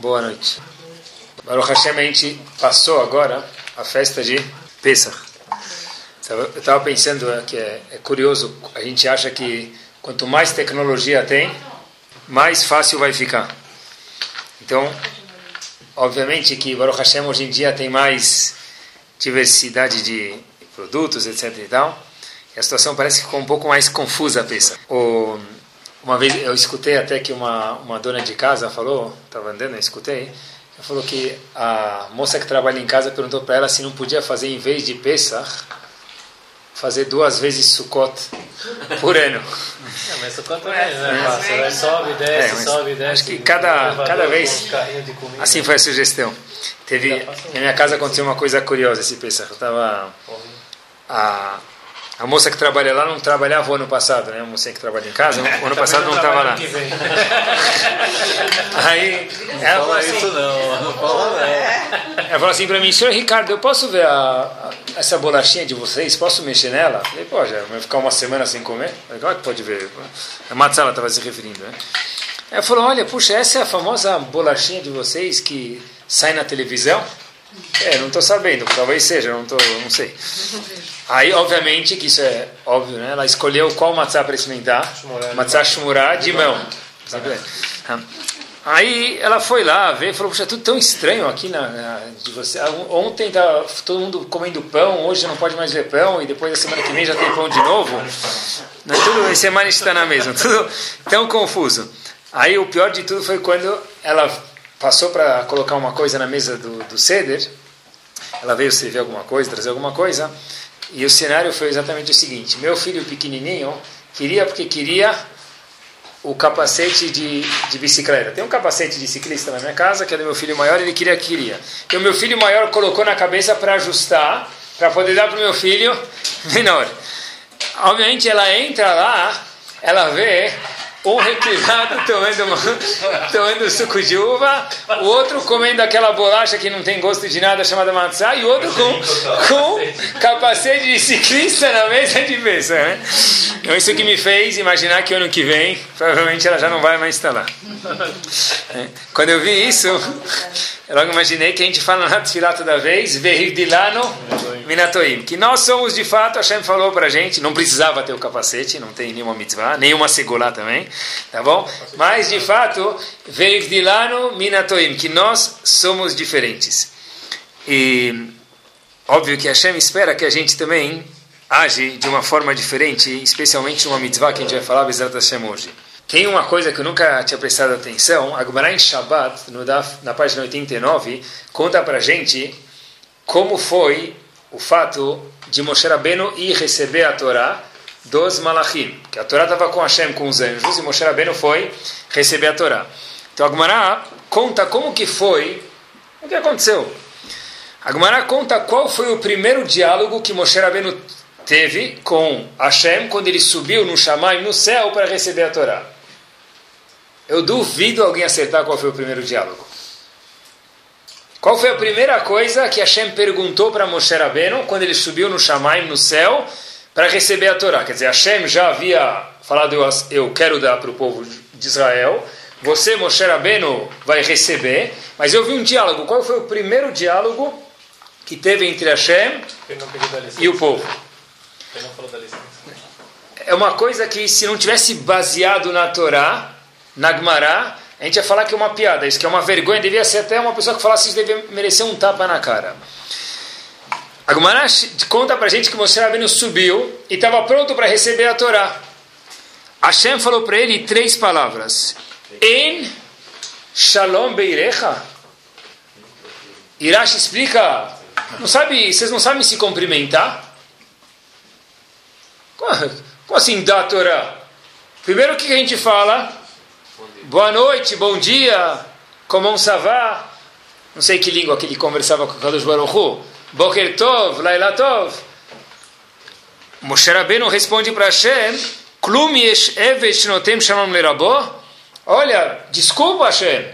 Boa noite. Baruch Hashem, a gente passou agora a festa de Pesach. Eu estava pensando que é, é, curioso, a gente acha que quanto mais tecnologia tem, mais fácil vai ficar. Então, obviamente que Baruch Hashem hoje em dia tem mais diversidade de produtos, etc. e tal. E a situação parece que ficou um pouco mais confusa, Pesach. O uma vez eu escutei até que uma, uma dona de casa falou, estava andando, eu escutei, ela falou que a moça que trabalha em casa perguntou para ela se não podia fazer, em vez de Pesach, fazer duas vezes Sukkot por ano. Não, mas Sukkot é, né? Fácil, né? Sobe, desce, é, sobe, desce. Acho que cada, cada vez, assim foi a sugestão. Teve, na minha casa aconteceu uma coisa curiosa esse Pesach. Eu estava... A, a moça que trabalha lá não trabalhava o ano passado, né? A moça que trabalha em casa, o ano passado não estava lá. Aí ela falou assim, isso não, não fala não. Ela falou assim para mim, senhor Ricardo, eu posso ver a, a, essa bolachinha de vocês? Posso mexer nela? Eu falei, pô, já vai ficar uma semana sem comer? Claro que pode ver. A Matsala estava se referindo, né? Ela falou, olha, puxa, essa é a famosa bolachinha de vocês que sai na televisão? É, não estou sabendo, talvez seja, não, tô, não sei. Aí, obviamente, que isso é óbvio, né? Ela escolheu qual matzá para experimentar. Matzá shumurá de mão. Aí ela foi lá ver e falou, puxa, tudo tão estranho aqui na, na, de você. Ontem tá todo mundo comendo pão, hoje não pode mais ver pão, e depois da semana que vem já tem pão de novo. Não, é tudo, semana está na mesma, tudo tão confuso. Aí o pior de tudo foi quando ela passou para colocar uma coisa na mesa do, do ceder, ela veio servir alguma coisa, trazer alguma coisa, e o cenário foi exatamente o seguinte: meu filho pequenininho queria porque queria o capacete de, de bicicleta. Tem um capacete de ciclista na minha casa, que é do meu filho maior, ele queria queria. E o meu filho maior colocou na cabeça para ajustar, para poder dar para o meu filho menor. Obviamente ela entra lá, ela vê um reclinado tomando, tomando suco de uva, o outro comendo aquela bolacha que não tem gosto de nada chamada matzá, e o outro com, com capacete de ciclista na mesa de mesa. Né? Então isso que me fez imaginar que ano que vem, provavelmente ela já não vai mais estar lá. É. Quando eu vi isso, eu logo imaginei que a gente fala na Tfilah toda vez, Verivdilano Minatoim, que nós somos de fato, Hashem falou para a gente, não precisava ter o capacete, não tem nenhuma mitzvah, nenhuma segulá também, tá bom? Mas de fato, Verivdilano Minatoim, que nós somos diferentes. E óbvio que Hashem espera que a gente também age de uma forma diferente, especialmente numa mitzvah que a gente vai falar, Bezerra Hashem hoje. Tem uma coisa que eu nunca tinha prestado atenção, a em Shabbat, no na página 89, conta para gente como foi o fato de Moshe Rabbeinu ir receber a Torá dos Malachim, que a Torá estava com Hashem, com os anjos, e Moshe Rabbeinu foi receber a Torá. Então a conta como que foi, o que aconteceu. A conta qual foi o primeiro diálogo que Moshe Rabbeinu teve com Hashem quando ele subiu no Shammai, no céu, para receber a Torá. Eu duvido alguém acertar qual foi o primeiro diálogo. Qual foi a primeira coisa que Hashem perguntou para Moshe Rabbeinu quando ele subiu no Shamaim, no céu, para receber a Torá? Quer dizer, Hashem já havia falado, eu, eu quero dar para o povo de Israel, você, Moshe Rabbeinu, vai receber, mas eu vi um diálogo. Qual foi o primeiro diálogo que teve entre Hashem e o povo? É uma coisa que, se não tivesse baseado na Torá, na Gemara, a gente ia falar que é uma piada, isso que é uma vergonha, devia ser até uma pessoa que falasse isso devia merecer um tapa na cara. A conta pra gente que Moshe Rabbeinu subiu e estava pronto para receber a Torá. Hashem falou para ele três palavras. En shalom beirecha. Irash explica, não sabe, vocês não sabem se cumprimentar? Como assim dar a Torá? Primeiro o que a gente fala? Boa noite, bom dia, como um savá. Não sei que língua que ele conversava com Kadosh Baruch Hu. Boker Tov, Laila Tov. Moshe Rabbeinu responde para Hashem, Klum yesh evet notem shalom lerabo. Olha, desculpa Hashem,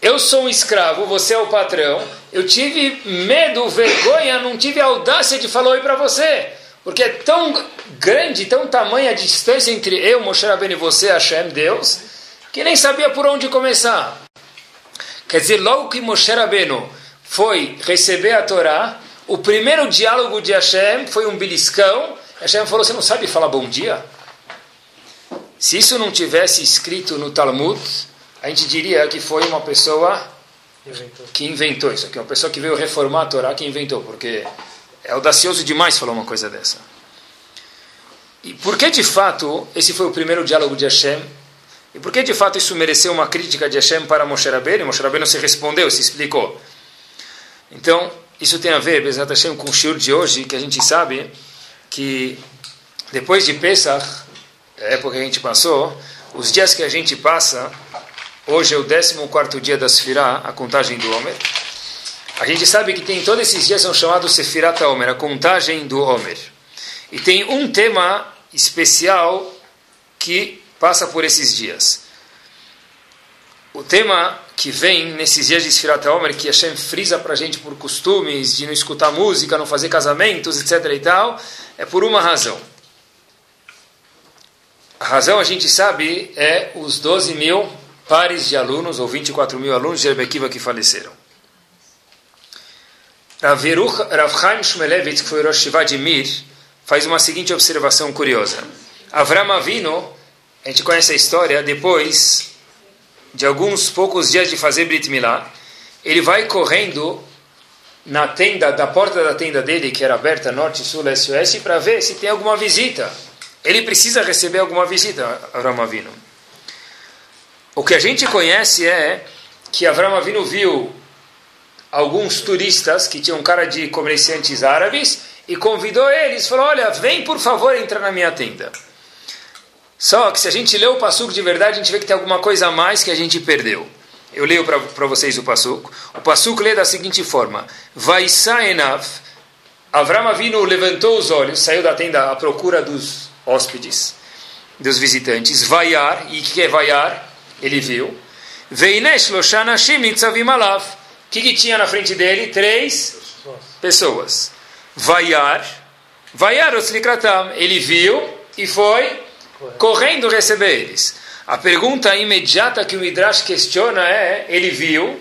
eu sou um escravo, você é o patrão. Eu tive medo, vergonha, não tive audácia de falar oi para você. Porque é tão grande, tão tamanha a distância entre eu, Moshe Rabbeinu, e você, Hashem, Deus, que nem sabia por onde começar. Quer dizer, logo que Moshe Rabbeinu foi receber a Torá, o primeiro diálogo de Hashem foi um beliscão. Hashem falou: Você não sabe falar bom dia? Se isso não tivesse escrito no Talmud, a gente diria que foi uma pessoa inventou. que inventou isso aqui, uma pessoa que veio reformar a Torá que inventou, porque é audacioso demais falar uma coisa dessa. E por que de fato esse foi o primeiro diálogo de Hashem? E por que de fato isso mereceu uma crítica de Hashem para Moshe Rabbeinu? Moshe Rabbeinu se respondeu, se explicou. Então, isso tem a ver, Bezat Hashem, com o shiur de hoje, que a gente sabe que depois de Pesach, a época que a gente passou, os dias que a gente passa, hoje é o 14 dia da Sefirah, a contagem do Homer. A gente sabe que tem todos esses dias são chamados Sefirat Homer, a contagem do Homer. E tem um tema especial que passa por esses dias. O tema que vem nesses dias de Sfirat Omer, que Hashem frisa para a gente por costumes de não escutar música, não fazer casamentos, etc. e tal, é por uma razão. A razão, a gente sabe, é os 12 mil pares de alunos, ou 24 mil alunos de Rebekiva que faleceram. Rav Chaim Shmulevitz, que foi Rosh Shiva de Mir, faz uma seguinte observação curiosa. Avram Avino, a gente conhece a história, depois de alguns poucos dias de fazer Brit Milá, ele vai correndo na tenda, da porta da tenda dele, que era aberta norte, sul, leste, oeste, para ver se tem alguma visita. Ele precisa receber alguma visita, Avram Avinu. O que a gente conhece é que Avram Avinu viu alguns turistas que tinham cara de comerciantes árabes e convidou eles, falou, olha, vem por favor entrar na minha tenda. Só que se a gente lê o Passuco de verdade, a gente vê que tem alguma coisa a mais que a gente perdeu. Eu leio para vocês o Passuco. O Passuco lê da seguinte forma: Vaisaenav, Avram Avinu levantou os olhos, saiu da tenda à procura dos hóspedes, dos visitantes. Vaiar, e o que é vaiar? Ele viu. Veinesh loshanashim alav. O que, que tinha na frente dele? Três pessoas. Vaiar, vaiar oslikratam. Ele viu e foi correndo receber eles. A pergunta imediata que o Midrash questiona é: ele viu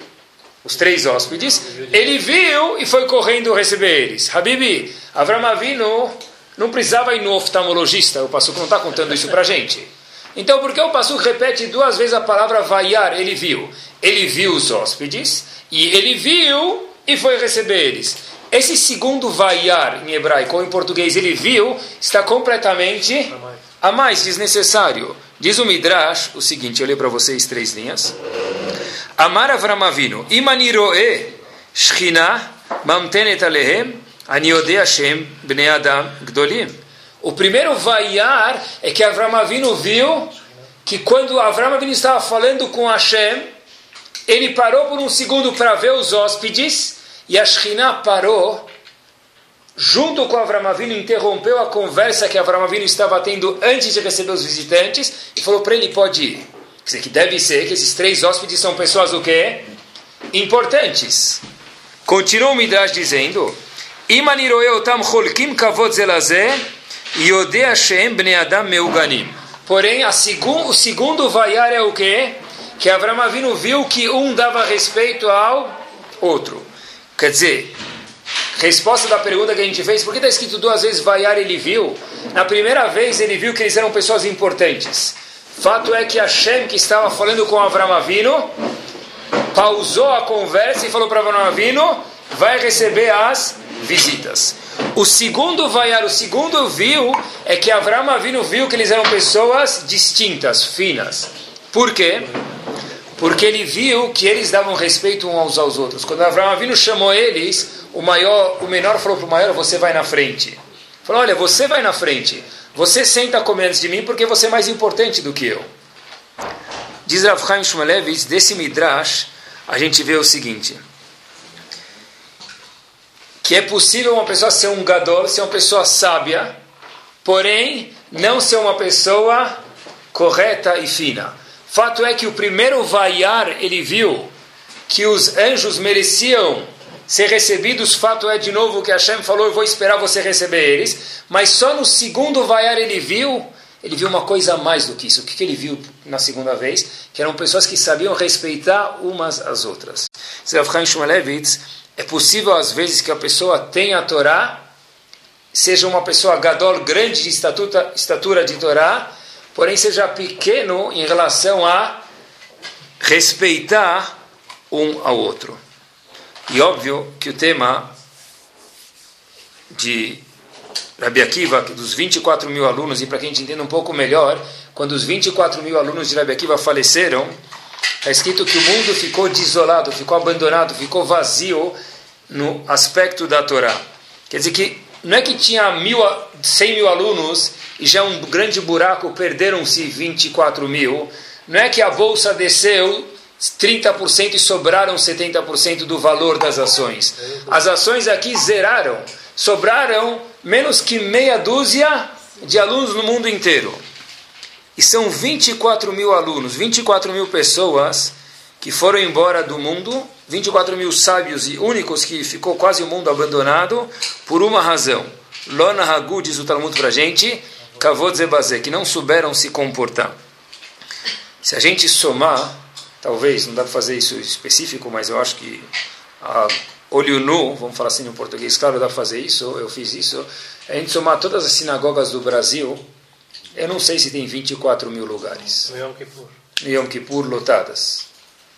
os três hóspedes, ele viu e foi correndo receber eles. Habibi, Avram Avinu não precisava ir no oftalmologista, o Passuco não está contando isso para gente. Então, por que o Passuco repete duas vezes a palavra vaiar? Ele viu. Ele viu os hóspedes e ele viu e foi receber eles. Esse segundo vaiar em hebraico ou em português ele viu está completamente a mais desnecessário. Diz o Midrash o seguinte, eu leio para vocês três linhas. Amar Avram imaniroe shchina mamtenet alehem aniode Hashem bnei Adam gdolim. O primeiro vaiar é que Avram Avinu viu que quando Avram Avinu estava falando com Hashem, ele parou por um segundo para ver os hóspedes e a Shekhinah parou junto com Avram Avinu, interrompeu a conversa que Avram Avinu estava tendo antes de receber os visitantes e falou para ele, pode ir. Quer dizer, que deve ser que esses três hóspedes são pessoas o quê? Importantes. Continua o Midrash dizendo. Porém, a segun, o segundo vaiar é o quê? Que Avram Avinu viu que um dava respeito ao outro. Quer dizer, Resposta da pergunta que a gente fez, por que está escrito duas vezes vaiar ele viu? Na primeira vez ele viu que eles eram pessoas importantes. Fato é que Hashem, que estava falando com Avram Avino, pausou a conversa e falou para Avram Avino, vai receber as visitas. O segundo vaiar, o segundo viu, é que Avram Avino viu que eles eram pessoas distintas, finas. Por quê? Porque ele viu que eles davam respeito uns aos outros. Quando Avram Avino chamou eles, o maior, o menor falou para o maior, você vai na frente. Falou, olha, você vai na frente. Você senta com menos de mim porque você é mais importante do que eu. Diz Rav Chaim Shmulevitz, desse Midrash, a gente vê o seguinte. Que é possível uma pessoa ser um gadol, ser uma pessoa sábia, porém não ser uma pessoa correta e fina. Fato é que o primeiro vaiar, ele viu que os anjos mereciam ser recebidos, fato é de novo que Hashem falou, eu vou esperar você receber eles, mas só no segundo vaiar ele viu ele viu uma coisa a mais do que isso. O que, ele viu na segunda vez? Que eram pessoas que sabiam respeitar umas às outras. Rav Chaim Shmulevitz, é possível às vezes que a pessoa tenha a Torá, seja uma pessoa gadol grande de estatura, estatura de Torá, porém seja pequeno em relação a respeitar um ao outro. E óbvio que o tema de Rabi Akiva, dos 24 mil alunos, e para que a gente entenda um pouco melhor, quando os 24 mil alunos de Rabi Akiva faleceram, está escrito que o mundo ficou desolado, ficou abandonado, ficou vazio no aspecto da Torá. Quer dizer que não é que tinha mil, 100 mil alunos e já um grande buraco perderam-se 24 mil. Não é que a bolsa desceu 30% e sobraram 70% do valor das ações. As ações aqui zeraram. Sobraram menos que meia dúzia de alunos no mundo inteiro. E são 24 mil alunos, 24 mil pessoas que foram embora do mundo, 24 mil sábios e únicos que ficou quase o mundo abandonado, por uma razão. Lona Hagu diz o Talmud para a gente, Kavod Zebazé, que não souberam se comportar. Se a gente somar, talvez, não dá para fazer isso específico, mas eu acho que a olho nu, vamos falar assim no português, claro, dá para fazer isso, eu fiz isso. A gente somar todas as sinagogas do Brasil, eu não sei se tem 24 mil lugares. Yom Kippur. Yom Kippur lotadas.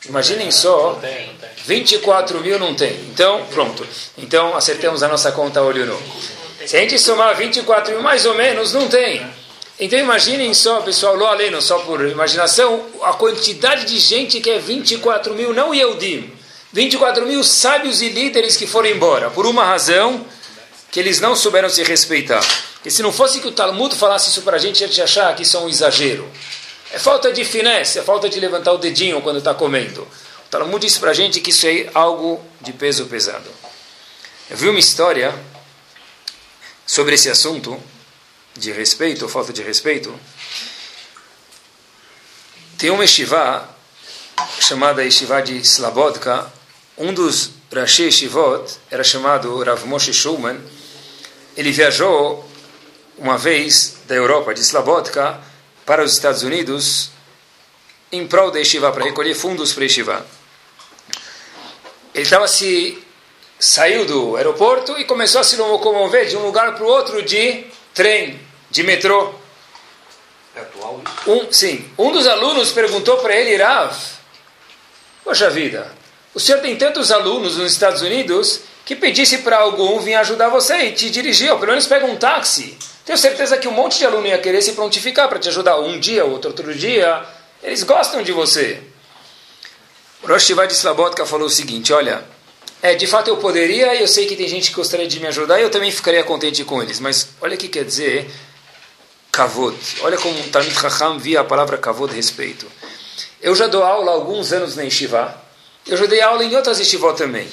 Imaginem só, 24 mil não tem. Então, pronto. Então, acertamos a nossa conta olho nu. Se a gente somar 24 mil, mais ou menos, não tem. Então, imaginem só, pessoal, lo aleno, só por imaginação, a quantidade de gente que é 24 mil, não Yehudim. 24 mil sábios e líderes que foram embora, por uma razão que eles não souberam se respeitar. E se não fosse que o Talmud falasse isso para a gente, a gente achar que isso é um exagero. É falta de finesse, é falta de levantar o dedinho quando está comendo. O Talmud disse para a gente que isso é algo de peso pesado. Eu vi uma história sobre esse assunto de respeito ou falta de respeito. Tem uma yeshiva chamada Yeshiva de Slabodka, um dos Rashi Shivot era chamado Rav Moshe Shulman. Ele viajou uma vez da Europa, de Slabodka, para os Estados Unidos em prol da Yeshiva, para recolher fundos para a Yeshiva. Ele estava se saiu do aeroporto e começou a se locomover de um lugar para o outro de trem, de metrô. Um, sim, um dos alunos perguntou para ele, Rav, poxa vida, o senhor tem tantos alunos nos Estados Unidos que pedisse para algum vir ajudar você e te dirigir, ou pelo menos pega um táxi. Tenho certeza que um monte de aluno ia querer se prontificar para te ajudar um dia, outro, outro dia. Eles gostam de você. O Rosh Shiva de Slabotka falou o seguinte, olha, é, de fato eu poderia, eu sei que tem gente que gostaria de me ajudar e eu também ficaria contente com eles, mas olha o que quer dizer kavod. Olha como um Talmud Chacham via a palavra kavod, respeito. Eu já dou aula há alguns anos na Yeshiva, eu já dei aula em outras Yeshivot também.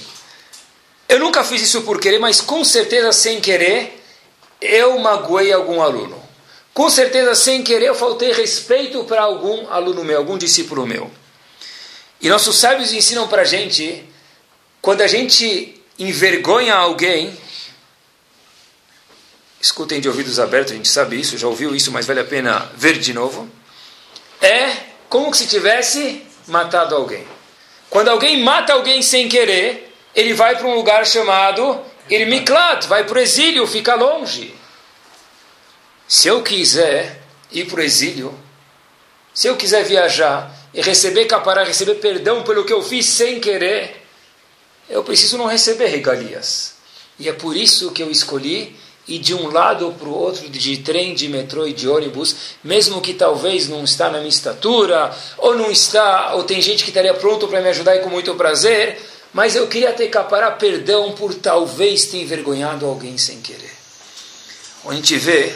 Eu nunca fiz isso por querer, mas com certeza sem querer, eu magoei algum aluno. Com certeza sem querer, eu faltei respeito para algum aluno meu, algum discípulo meu. E nossos sábios ensinam para a gente, quando a gente envergonha alguém, escutem de ouvidos abertos, a gente sabe isso, já ouviu isso, mas vale a pena ver de novo, é como se tivesse matado alguém. Quando alguém mata alguém sem querer, ele vai para um lugar chamado Irmiklat, vai para o exílio, fica longe. Se eu quiser ir para o exílio, se eu quiser viajar e receber capará, receber perdão pelo que eu fiz sem querer, eu preciso não receber regalias. E é por isso que eu escolhi ir de um lado para o outro, de trem, de metrô e de ônibus, mesmo que talvez não está na minha estatura, ou não está, ou tem gente que estaria pronto para me ajudar e com muito prazer, mas eu queria ter capará perdão por talvez ter envergonhado alguém sem querer. A gente vê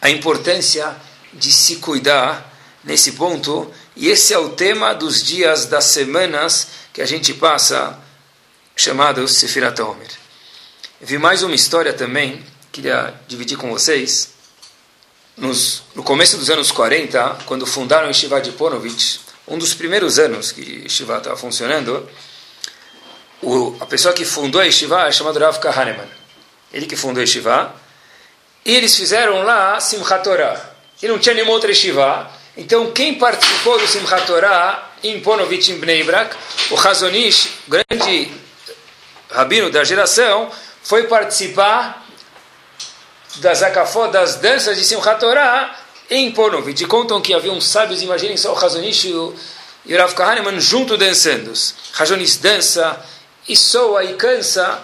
a importância de se cuidar nesse ponto, e esse é o tema dos dias, das semanas que a gente passa, chamado Sefirat Omer. Vi mais uma história também, queria dividir com vocês. Nos, no começo dos anos 40, quando fundaram o Yeshiva de Ponovitch, um dos primeiros anos que o Yeshiva estava funcionando, o, a pessoa que fundou a Yeshiva é chamado Rav Kahaneman. Ele que fundou a Yeshiva. E eles fizeram lá Simchat Torah. e não tinha nenhuma outra yeshiva. Então, quem participou do Simchat Torah em Ponovitch, em Bnei Brak, o Hazonish, grande rabino da geração, foi participar das Akafot, das danças de Simchat Torah em Ponovitch. Contam que havia uns sábios, imaginem só o Hazonish e o, e Rav Kahneman junto dançando. Hazonish dança e soa e cansa,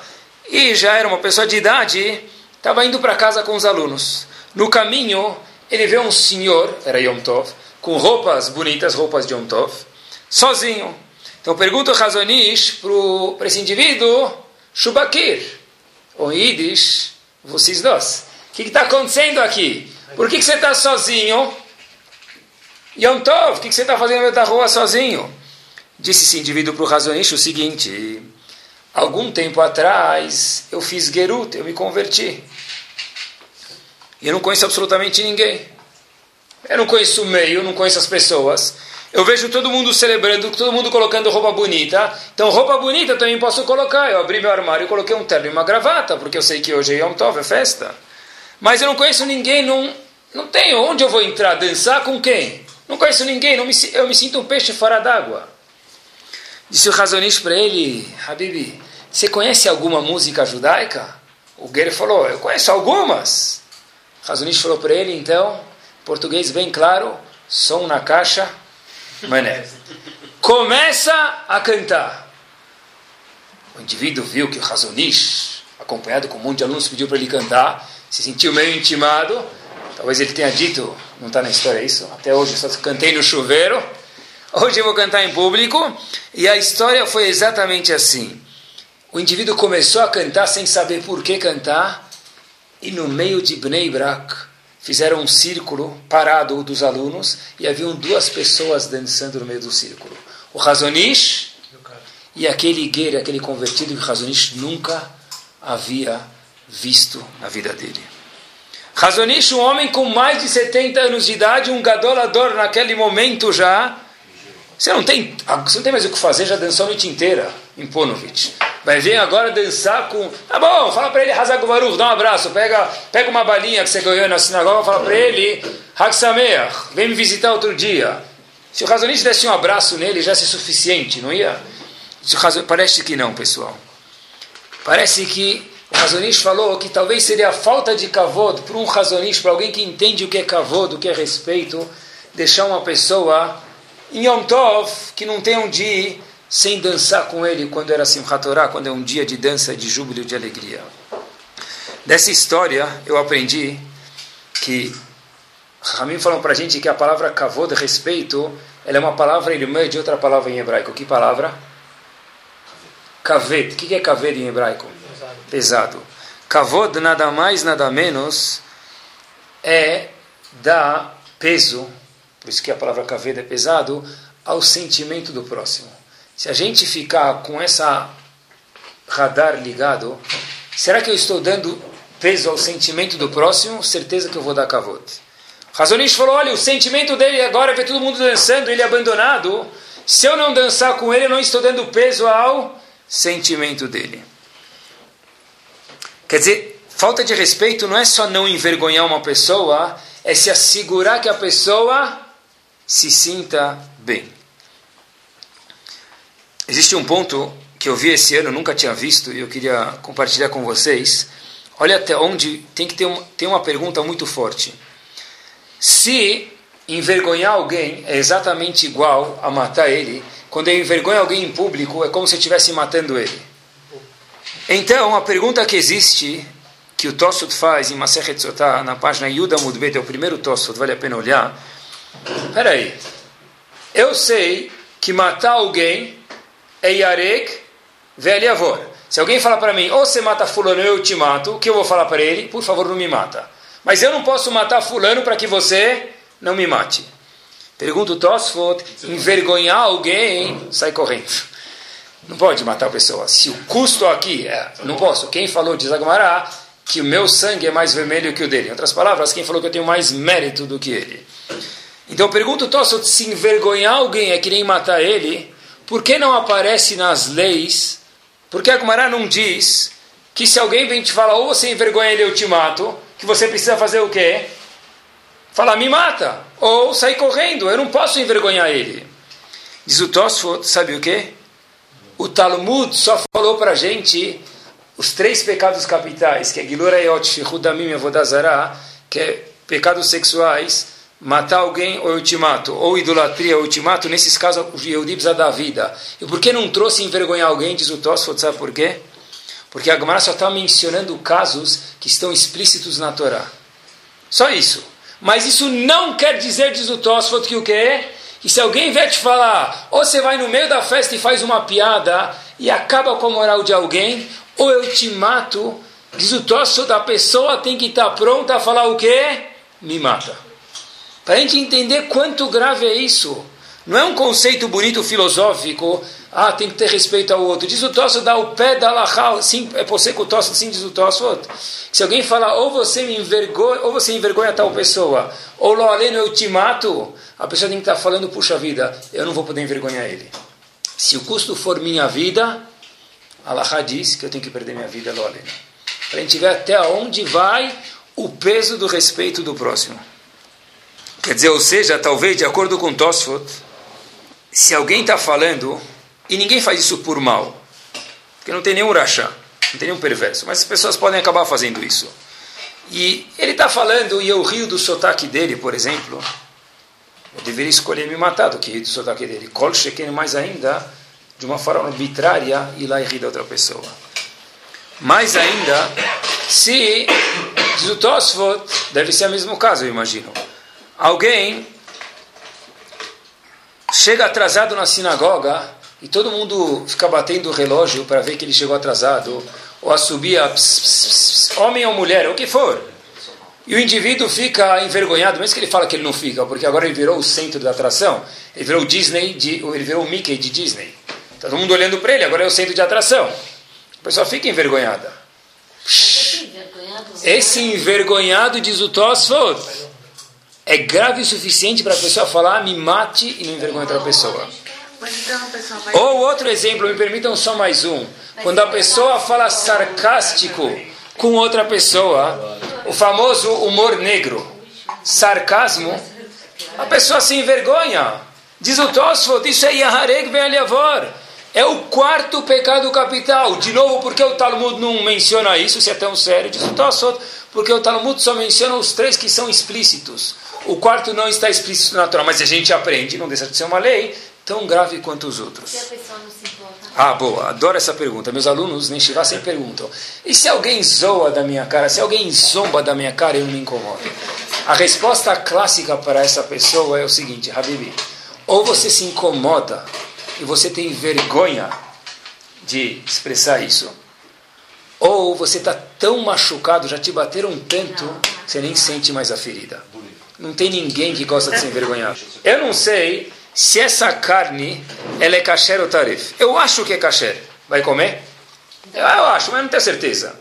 e já era uma pessoa de idade, estava indo para casa com os alunos. No caminho, ele vê um senhor, era Yom Tov, com roupas bonitas, roupas de Yom Tov, sozinho. Então pergunta o Razonish para esse indivíduo, Shubakir, ou Yiddish, vocês dois. O que está acontecendo aqui? Por que, que você está sozinho? Yom Tov, o que, que você está fazendo no meio da rua sozinho? Disse esse indivíduo para o Razonish o seguinte: Algum tempo atrás eu fiz Gerut, eu me converti. E eu não conheço absolutamente ninguém. Eu não conheço o meio, não conheço as pessoas. Eu vejo todo mundo celebrando, todo mundo colocando roupa bonita. Então, roupa bonita também posso colocar. Eu abri meu armário e coloquei um terno e uma gravata, porque eu sei que hoje é Yom Tov, é festa. Mas eu não conheço ninguém, não, não tenho. Onde eu vou entrar? Dançar com quem? Não conheço ninguém, não me, eu me sinto um peixe fora d'água. Disse o Razonish para ele, Habibi, você conhece alguma música judaica? O Guerre falou, eu conheço algumas. Razonish falou para ele, então, português bem claro, som na caixa, mané. Começa a cantar. O indivíduo viu que o Razonish, acompanhado com um monte de alunos, pediu para ele cantar, se sentiu meio intimado. Talvez ele tenha dito, não está na história isso, até hoje só cantei no chuveiro, hoje eu vou cantar em público. E a história foi exatamente assim. O indivíduo começou a cantar sem saber por que cantar, e no meio de Bnei Brak fizeram um círculo parado dos alunos e haviam duas pessoas dançando no meio do círculo. O Razonish e aquele guerreiro, aquele convertido que o Razonish nunca havia visto na vida dele. Razonish, um homem com mais de 70 anos de idade, um gadolador naquele momento já. Você não tem, você não tem mais o que fazer, já dançou a noite inteira em Ponovitch. Vai vir agora dançar com. Tá bom, fala para ele Hazaguvaru, dá um abraço, pega, pega uma balinha que você ganhou na sinagoga, fala para ele Hagsameach, vem me visitar outro dia. Se o Razonish desse um abraço nele, já é suficiente, não ia? Parece que não, pessoal. Parece que o Razonish falou que talvez seria a falta de kavod para um Razonish, para alguém que entende o que é kavod, o que é respeito, deixar uma pessoa em Yom Tov que não tem um dia sem dançar com ele quando era Simchat Torah, quando é um dia de dança, de júbilo, de alegria. Dessa história eu aprendi que Ramim falou para a gente que a palavra kavod, respeito, ela é uma palavra irmã de outra palavra em hebraico. Que palavra? Kaved. O que é kaved em hebraico? Pesado. Pesado. Kavod, nada mais, nada menos, é dar peso, por isso que a palavra kaved é pesado, ao sentimento do próximo. Se a gente ficar com essa radar ligado, será que eu estou dando peso ao sentimento do próximo? Certeza que eu vou dar kavod. Razonish falou: olha, o sentimento dele agora é ver todo mundo dançando, ele abandonado. Se eu não dançar com ele, eu não estou dando peso ao sentimento dele. Quer dizer, falta de respeito não é só não envergonhar uma pessoa, é se assegurar que a pessoa se sinta bem. Existe um ponto que eu vi esse ano, nunca tinha visto, e eu queria compartilhar com vocês. Olha até onde tem que ter, um, tem uma pergunta muito forte. Se envergonhar alguém é exatamente igual a matar ele, quando eu envergonho alguém em público, é como se eu estivesse matando ele. Então, a pergunta que existe, que o Tossut faz em Masechet Sotah, na página Yuda Mudbet, é o primeiro Tossut, vale a pena olhar. Espera aí. Eu sei que matar alguém é Yarek Veliavor. Se alguém falar para mim, ou você mata fulano eu te mato, o que eu vou falar para ele? Por favor, não me mata. Mas eu não posso matar fulano para que você não me mate. Pergunta o Tosfot, envergonhar alguém, sai correndo. Não pode matar a pessoa. Se o custo aqui é, não posso. Quem falou, diz Agmará, que o meu sangue é mais vermelho que o dele. Em outras palavras, quem falou que eu tenho mais mérito do que ele. Então pergunta o Tosfot, se envergonhar alguém é que nem matar ele, por que não aparece nas leis? Por que a Gumara não diz que se alguém vem te falar ou você envergonha ele ou te mato, que você precisa fazer o quê? falar me mata, ou sair correndo, eu não posso envergonhar ele. Diz o Tosfot, sabe o que? O Talmud só falou para gente os três pecados capitais, que é Gilurayot, Shihudamim e Avodazara, que é pecados sexuais, matar alguém ou ultimato, ou idolatria ou ultimato, nesses casos o Yehudi precisa dar vida. E por que não trouxe envergonhar alguém, diz o Tosfot, sabe por quê? Porque a Gemara só está mencionando casos que estão explícitos na Torá. Só isso. Mas isso não quer dizer, diz o Tosfot, que o quê? Que se alguém vier te falar, ou você vai no meio da festa e faz uma piada e acaba com a moral de alguém, ou eu te mato, diz o Tosfot, a pessoa tem que estar tá pronta a falar o quê? Me mata. Para a gente entender quanto grave é isso. Não é um conceito bonito filosófico, ah, tem que ter respeito ao outro. Diz o Tosfot, dá o pé da Lahá, sim, é você com o Tosfot, sim, diz o Tosfot. Se alguém falar, ou você me envergonha, ou você envergonha tal pessoa, ou lo aleno eu te mato, a pessoa tem que estar falando, puxa vida, eu não vou poder envergonhar ele. Se o custo for minha vida, Allah diz que eu tenho que perder minha vida, lo aleno. Para a gente ver até onde vai o peso do respeito do próximo. Quer dizer, ou seja, talvez, de acordo com Tosfot, se alguém está falando, e ninguém faz isso por mal, porque não tem nenhum rachá, não tem nenhum perverso, mas as pessoas podem acabar fazendo isso. E ele está falando, e eu rio do sotaque dele, por exemplo, eu deveria escolher me matar do que rir do sotaque dele. Kol mais ainda, de uma forma arbitrária, ir lá e rir da outra pessoa. Mais ainda, se, diz o Tosfot, deve ser o mesmo caso, eu imagino alguém chega atrasado na sinagoga e todo mundo fica batendo o relógio para ver que ele chegou atrasado, ou assobia, homem ou mulher, o que for. E o indivíduo fica envergonhado, mesmo que ele fala que ele não fica, porque agora ele virou o centro da atração, ele virou o Disney, de, ele virou o Mickey de Disney. Tá todo mundo olhando para ele, agora é o centro de atração. A pessoa fica envergonhada. Esse envergonhado, diz o Tosfot, é grave o suficiente para a pessoa falar, me mate e não envergonhe outra pessoa. Então, Ou outro exemplo, me permitam só mais um. Quando a pessoa fala sarcástico com outra pessoa, o famoso humor negro, sarcasmo, a pessoa se envergonha. Diz o Tosfot, isso é Yahareg Ve'aliavor. É o quarto pecado capital. De novo, porque o Talmud não menciona isso, se é tão sério? Diz o Tosfot, porque o Talmud só menciona os três que são explícitos. O quarto não está explícito na Torá, mas a gente aprende, não deixa de ser uma lei tão grave quanto os outros. Se a pessoa não se importa. Ah, boa, adoro essa pergunta. Meus alunos nem Shivá sempre perguntam. E se alguém zoa da minha cara, se alguém zomba da minha cara, eu não me incomodo? A resposta clássica para essa pessoa é o seguinte, Habibi, ou você se incomoda e você tem vergonha de expressar isso, ou você está tão machucado, já te bateram tanto, você nem sente mais a ferida. Não tem ninguém que gosta de se envergonhar. Eu não sei se essa carne ela é kasher ou tarif. Eu acho que é kasher. Vai comer? Eu acho, mas não tenho certeza.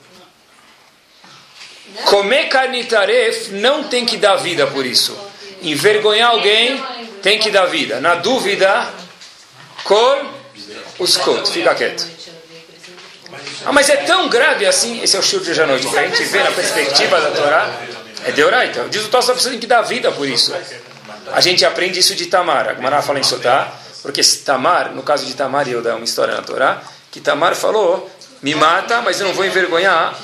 Comer carne taref não tem que dar vida por isso. Envergonhar alguém tem que dar vida. Na dúvida, com os contos. Fica quieto. Ah, mas é tão grave assim. Esse é o chute de hoje à noite. Para a gente ver na perspectiva da Torá. É Deoraita. Diz o Tossa, você tem que dar vida por isso. A gente aprende isso de Tamar. A Gemara fala em Sotá, porque Tamar, no caso de Tamar, eu dar uma história na Torá, que Tamar falou, me mata, mas eu não vou envergonhar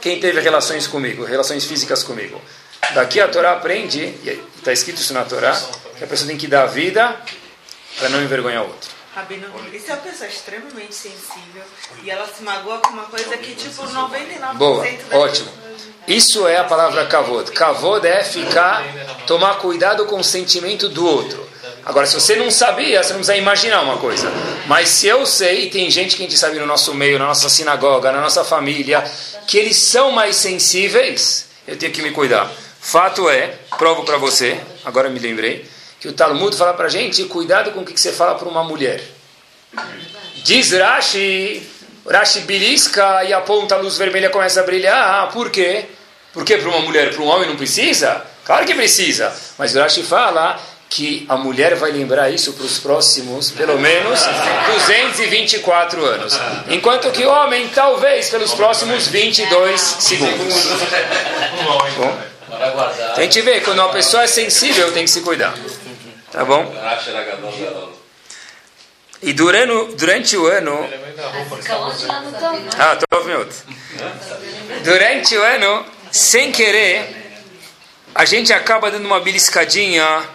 quem teve relações comigo, relações físicas comigo. Daqui a Torá aprende, e está escrito isso na Torá, que a pessoa tem que dar vida para não envergonhar o outro. Rabino, se é uma pessoa extremamente sensível e ela se magoa com uma coisa que, tipo, 99% Boa, ótimo. Isso é a palavra kavod. Kavod é ficar, tomar cuidado com o sentimento do outro. Agora, se você não sabia, você não precisa imaginar uma coisa. Mas se eu sei, e tem gente que a gente sabe no nosso meio, na nossa sinagoga, na nossa família, que eles são mais sensíveis, eu tenho que me cuidar. Fato é, provo para você, agora me lembrei, que o Talmud fala para gente, cuidado com o que você fala para uma mulher. Diz Rashi, Rashi belisca e aponta a luz vermelha começa a brilhar. Ah, por quê? Porque para uma mulher, para um homem não precisa? Claro que precisa. Mas Rashi fala que a mulher vai lembrar isso para os próximos, pelo menos, 224 anos. Enquanto que o homem, talvez, pelos próximos 22 segundos. Bom, a gente vê, quando uma pessoa é sensível, tem que se cuidar. Tá bom? E durante, durante o ano. Ah, tô ouvindo. Durante o ano, sem querer, a gente acaba dando uma beliscadinha.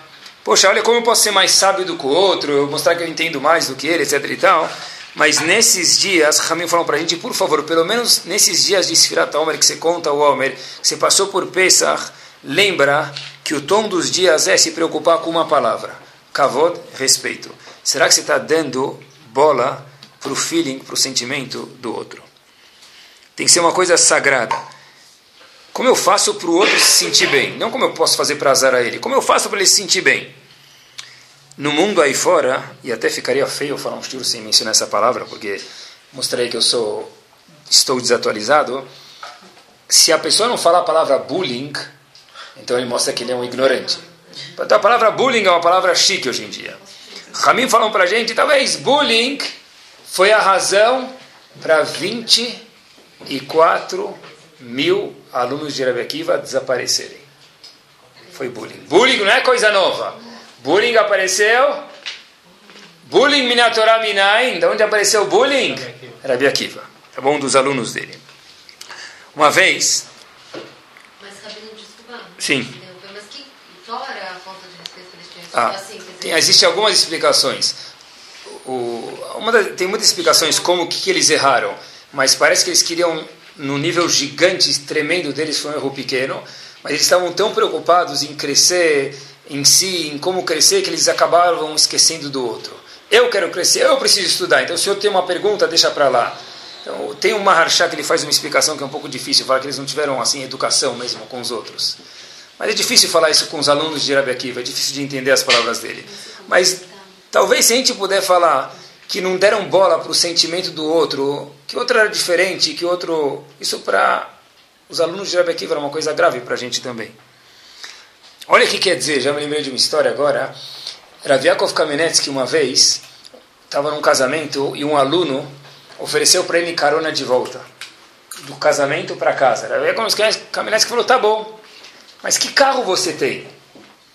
Poxa, olha como eu posso ser mais sábio do que o outro, mostrar que eu entendo mais do que ele, etc e tal. Mas nesses dias, Ramim falou para a gente, por favor, pelo menos nesses dias de Sfirat Omer, que você conta o Omer, que você passou por Pesach, lembra que o tom dos dias é se preocupar com uma palavra. Kavod, respeito. Será que você está dando bola para o feeling, para o sentimento do outro? Tem que ser uma coisa sagrada. Como eu faço para o outro se sentir bem? Não como eu posso fazer para azar a ele. Como eu faço para ele se sentir bem? No mundo aí fora, e até ficaria feio falar um estilo sem mencionar essa palavra, porque mostrei que eu sou estou desatualizado. Se a pessoa não falar a palavra bullying, então ele mostra que ele é um ignorante. Então, a palavra bullying é uma palavra chique hoje em dia. Ramim falam para a gente, talvez bullying foi a razão para 24 mil alunos de Rebbe Akiva desaparecerem. Foi bullying. Bullying não é coisa nova. Bullying apareceu. Bullying minatorá minain. De onde apareceu bullying? Rebbe Akiva. É bom um dos alunos dele. Uma vez. Sim. Mas que, era a falta de respeito que eles tinham? Ah, assim, dizer, existem algumas explicações. O, uma da- tem muitas explicações como que, que eles erraram, mas parece que eles queriam, no nível gigante, tremendo deles, foi um erro pequeno, mas eles estavam tão preocupados em crescer em si, em como crescer, que eles acabavam esquecendo do outro. Eu quero crescer, eu preciso estudar, então se eu tenho uma pergunta, deixa para lá. Então, tem um Maharsha que ele faz uma explicação que é um pouco difícil, fala que eles não tiveram assim educação mesmo com os outros. Mas é difícil falar isso com os alunos de Rabi Akiva, é difícil de entender as palavras dele. Mas talvez se a gente puder falar que não deram bola para o sentimento do outro, que o outro era diferente, que o outro... Isso para os alunos de Rabi Akiva era uma coisa grave para a gente também. Olha o que quer dizer, já me lembrei de uma história agora. Rav Yaakov Kamenetsky uma vez estava num casamento e um aluno ofereceu para ele carona de volta. Do casamento para casa. Rav Yaakov Kamenetsky falou, tá bom, mas que carro você tem?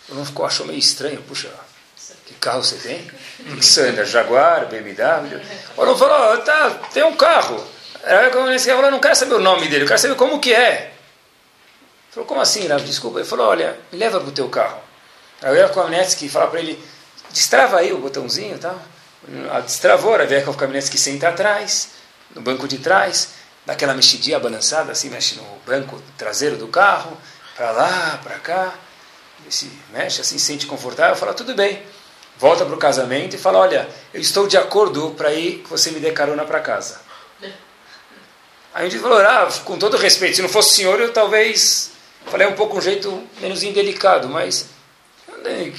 O aluno ficou, achou meio estranho, puxa, que carro você tem? O que anda? Jaguar, BMW? O aluno falou, tá, tem um carro. Kamenetsky falou, não quero saber o nome dele, eu quero saber como que é. Ele falou, como assim, Rav? Desculpa. Ele falou, olha, me leva o teu carro. Aí o Kamenetsky fala para ele, destrava aí o botãozinho, tá? Ah, Destravou, Rav Yaakov Kamenetsky senta atrás, no banco de trás, dá aquela mexidinha balançada, assim, mexe no banco traseiro do carro, para lá, para cá, ele se mexe assim, se sente confortável, fala, tudo bem. Volta para o casamento e fala, olha, eu estou de acordo para ir que você me dê carona para casa. Aí gente falou, ah, com todo respeito, se não fosse o senhor, eu talvez falei um pouco um jeito menos indelicado, mas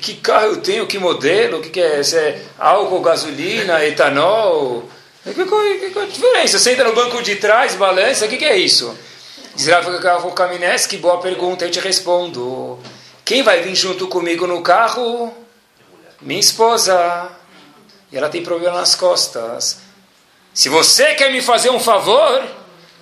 que carro eu tenho, que modelo, o que, que é? Se é álcool, gasolina, etanol? Que, que, é a diferença? Você entra no banco de trás, balança, o que, que é isso? Diz Rafa Caminés, que boa pergunta, eu te respondo. Quem vai vir junto comigo no carro? Minha esposa. E ela tem problema nas costas. Se você quer me fazer um favor,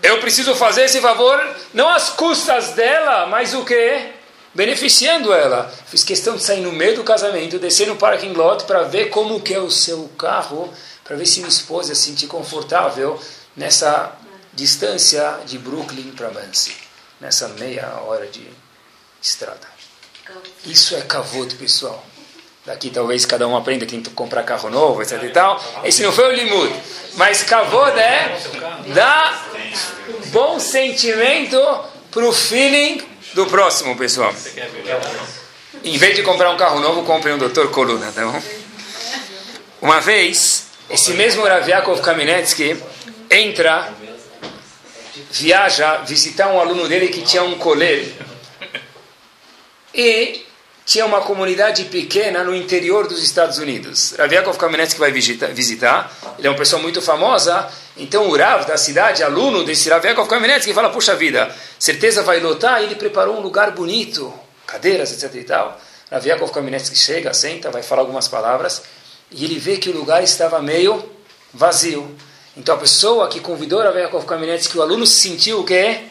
eu preciso fazer esse favor não às custas dela, mas o quê? Beneficiando ela. Fiz questão de sair no meio do casamento, descer no parking lot para ver como que é o seu carro, para ver se minha esposa se sentir confortável nessa distância de Brooklyn para Muncie, nessa meia hora de estrada. Isso é cavoto, pessoal. Daqui talvez cada um aprenda que tem que comprar carro novo, etc e tal. Esse não foi o limud. Mas cavoto é dar bom sentimento para o feeling do próximo, pessoal. Em vez de comprar um carro novo, compre um doutor Coluna, tá bom? Uma vez, esse mesmo Rav Yaakov Kamenetsky entra, viaja, visitar um aluno dele que tinha um colher e tinha uma comunidade pequena no interior dos Estados Unidos. Rav Yaakov Kamenetsky vai visitar, ele é uma pessoa muito famosa, então o Rav da cidade, aluno desse Rav Yaakov Kamenetsky, fala, puxa vida, certeza vai lotar, e ele preparou um lugar bonito, cadeiras, etc e tal. Rav Yaakov Kamenetsky chega, senta, vai falar algumas palavras, e ele vê que o lugar estava meio vazio. Então a pessoa que convidou Rav Yaakov Kamenetsky, o aluno se sentiu o quê?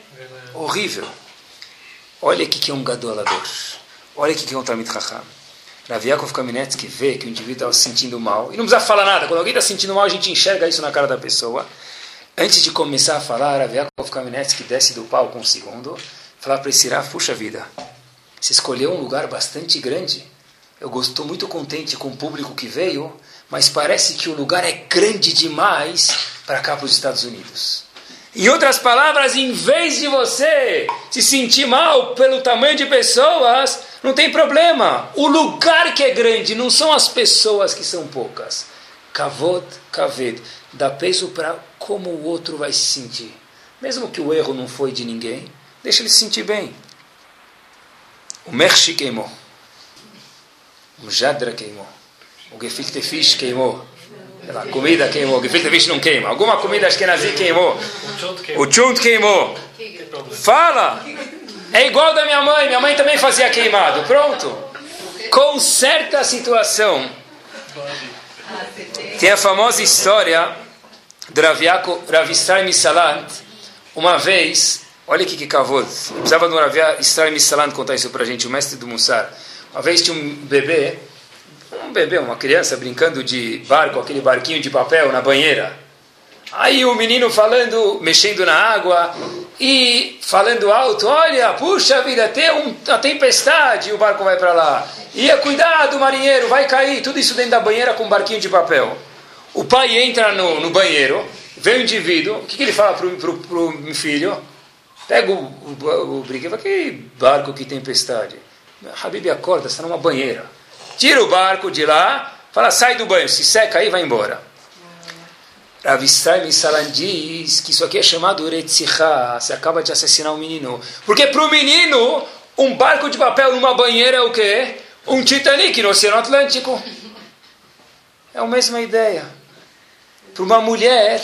Horrível. Olha o que é um gadolador. Olha o que é um Talmid Chacham. Rav Yaakov Kamenetsky vê que o indivíduo estava se sentindo mal. E não precisa falar nada. Quando alguém está se sentindo mal, a gente enxerga isso na cara da pessoa. Antes de começar a falar, Rav Yaakov Kamenetsky desce do palco um segundo. Fala para esse Rav, puxa vida, você escolheu um lugar bastante grande. Eu estou muito contente com o público que veio, mas parece que o lugar é grande demais para cá para os Estados Unidos. Em outras palavras, em vez de você se sentir mal pelo tamanho de pessoas, não tem problema. O lugar que é grande não são as pessoas que são poucas. Kavod, kaved. Dá peso para como o outro vai se sentir. Mesmo que o erro não foi de ninguém, deixa ele se sentir bem. O Mershi queimou. O Jadra queimou. O Gefilte Fish queimou. A comida queimou. O Gefilte Fish não queima. Alguma comida Ashkenazi queimou. O Chunt queimou. Fala! É igual da minha mãe. Minha mãe também fazia queimado. Pronto. Conserta a situação. Tem a famosa história de Rav Israel Salant. Uma vez, olha que que cavou. Precisava do Rav Israel Salant contar isso pra gente, o mestre do Mussar. Uma vez tinha um bebê, um bebê, uma criança brincando de barco, aquele barquinho de papel na banheira. Aí o menino falando, mexendo na água e falando alto: Olha, puxa vida, tem uma tempestade, e o barco vai para lá. Ia, cuidado, marinheiro, vai cair. Tudo isso dentro da banheira com um barquinho de papel. O pai entra no, no banheiro, vem o indivíduo, o que, que ele fala para o filho? Pega o, o, o brinquedo, que barco, que tempestade. Habib acorda, está numa banheira. Tira o barco de lá, fala, sai do banho, se seca aí, vai embora. Rav Israel diz que isso aqui é chamado Uretzicha, você acaba de assassinar um menino. Porque para o menino, um barco de papel numa banheira é o quê? Um Titanic no Oceano Atlântico. É a mesma ideia. Para uma mulher,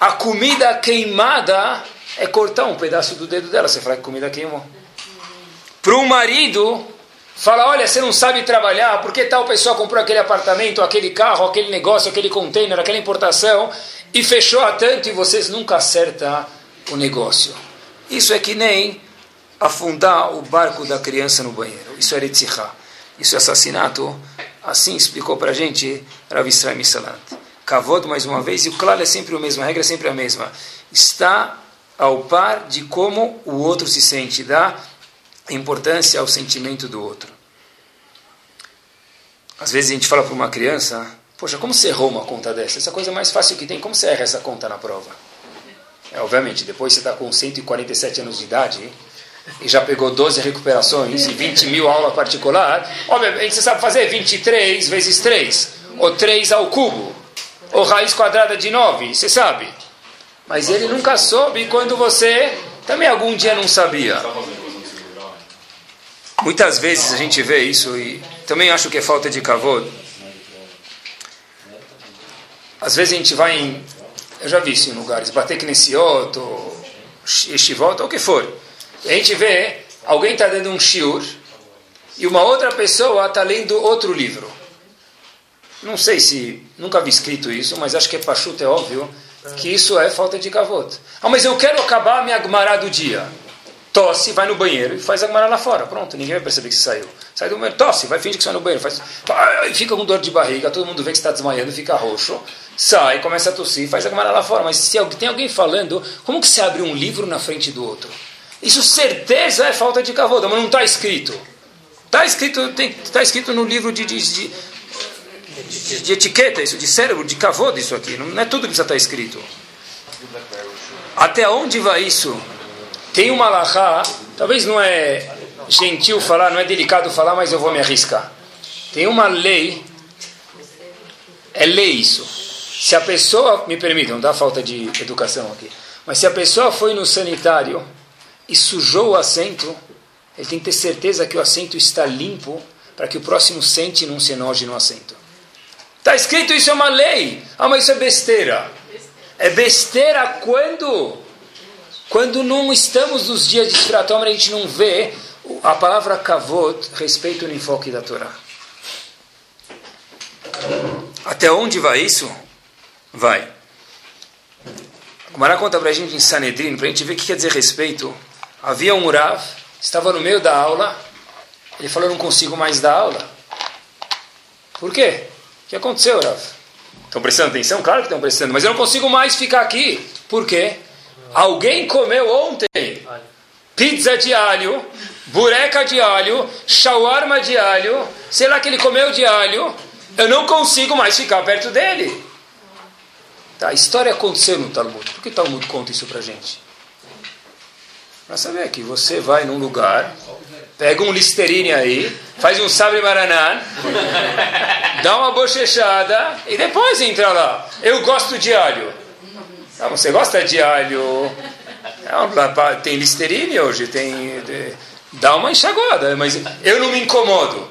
a comida queimada é cortar um pedaço do dedo dela. Você fala que comida queimou. Para um marido, fala: olha, você não sabe trabalhar, por que tal pessoa comprou aquele apartamento, aquele carro, aquele negócio, aquele container, aquela importação e fechou a tanto e vocês nunca acertam o negócio. Isso é que nem afundar o barco da criança no banheiro. Isso é Retzichá. Isso é assassinato. Assim explicou para a gente Rav Israel Misalant. Kavod, mais uma vez, e o claro é sempre a mesma, a regra é sempre a mesma. Está ao par de como o outro se sente, dá importância ao sentimento do outro. Às vezes a gente fala para uma criança, poxa, como você errou uma conta dessa? Essa é a coisa mais fácil que tem, como você erra essa conta na prova? É, obviamente, depois você está com 147 anos de idade e já pegou 12 recuperações e 20 mil aula particular, obviamente você sabe fazer 23 vezes 3, ou 3 ao cubo, ou raiz quadrada de 9, você sabe. Mas ele nunca soube quando você também algum dia não sabia. Muitas vezes a gente vê isso e também acho que é falta de kavod. Às vezes a gente vai em, eu já vi isso em lugares, bater knesiot, ou estivot, ou o que for. E a gente vê, alguém está dando um shiur e uma outra pessoa está lendo outro livro. Não sei se, nunca vi escrito isso, mas acho que é pachuto, é óbvio, que isso é falta de kavod. Ah, mas eu quero acabar a minha gmará do dia tosse, vai no banheiro e faz a gmará lá fora. Pronto, ninguém vai perceber que você saiu. Sai do banheiro, tosse, vai fingir que vai no banheiro, faz, fica com dor de barriga, todo mundo vê que está desmaiando, fica roxo, sai, começa a tossir, faz a gmará lá fora. Mas se tem alguém falando, como que você abre um livro na frente do outro? Isso certeza é falta de cavoda, mas não está escrito. Está escrito, está escrito no livro de, de, de, de, de etiqueta, isso, de cérebro, de cavoda isso aqui. Não é tudo que precisa estar escrito. Até onde vai isso? Tem uma lahá, talvez não é gentil falar, não é delicado falar, mas eu vou me arriscar. Tem uma lei, é lei isso. Se a pessoa, me permitam, dá falta de educação aqui, mas se a pessoa foi no sanitário e sujou o assento, ele tem que ter certeza que o assento está limpo para que o próximo sente e não se enoje no assento. Está escrito isso é uma lei. Ah, mas isso é besteira. É besteira quando quando não estamos nos dias de Shiratom, a gente não vê a palavra kavod, respeito no enfoque da Torá. Até onde vai isso? Vai. O Mará conta para a gente em Sanedrin, para a gente ver o que quer dizer respeito. Havia um Urav, estava no meio da aula, ele falou, não consigo mais dar aula. Por quê? O que aconteceu, Rav? Estão prestando atenção? Claro que estão prestando, mas eu não consigo mais ficar aqui. Por quê? Alguém comeu ontem pizza de alho, bureca de alho, shawarma de alho, sei lá que ele comeu de alho, eu não consigo mais ficar perto dele. Tá, a história aconteceu no Talmud. Por que o Talmud conta isso pra gente? Para saber que você vai num lugar, pega um listerine aí, faz um sabre maraná, dá uma bochechada e depois entra lá. Eu gosto de alho. Ah, você gosta de alho? É tem listerine hoje, tem. Dá uma enxaguada, mas eu não me incomodo.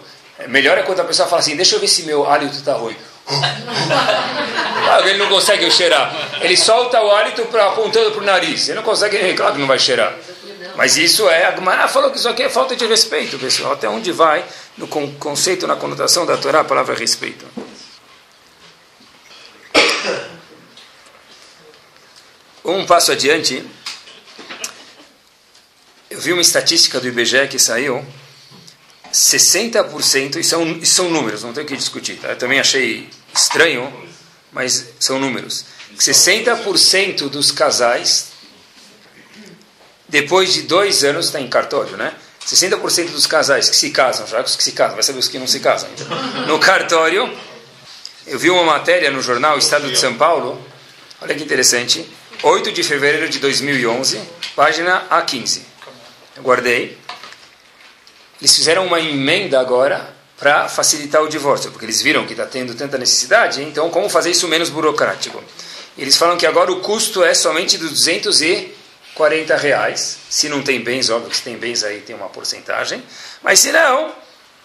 Melhor é quando a pessoa fala assim: deixa eu ver se meu hálito está ruim. Ah, ele não consegue cheirar. Ele solta o hálito pra, apontando para o nariz. Ele não consegue, claro que não vai cheirar. Mas isso é. A Gemara falou que isso aqui é falta de respeito, pessoal. Até onde vai no conceito, na conotação da Torá, a palavra respeito. Um passo adiante. Eu vi uma estatística do IBGE que saiu. 60%, e são, são números, não tem o que discutir. Tá? Eu também achei estranho, mas são números. 60% dos casais depois de dois anos está em cartório, né? 60% dos casais que se casam, já os que se casam, vai saber os que não se casam. Então. No cartório, eu vi uma matéria no jornal Estado de São Paulo, olha que interessante, 8 de fevereiro de 2011, página A15. Eu guardei. Eles fizeram uma emenda agora para facilitar o divórcio, porque eles viram que está tendo tanta necessidade, então como fazer isso menos burocrático? Eles falam que agora o custo é somente de 200 e 40 reais. Se não tem bens, óbvio que se tem bens aí tem uma porcentagem. Mas se não,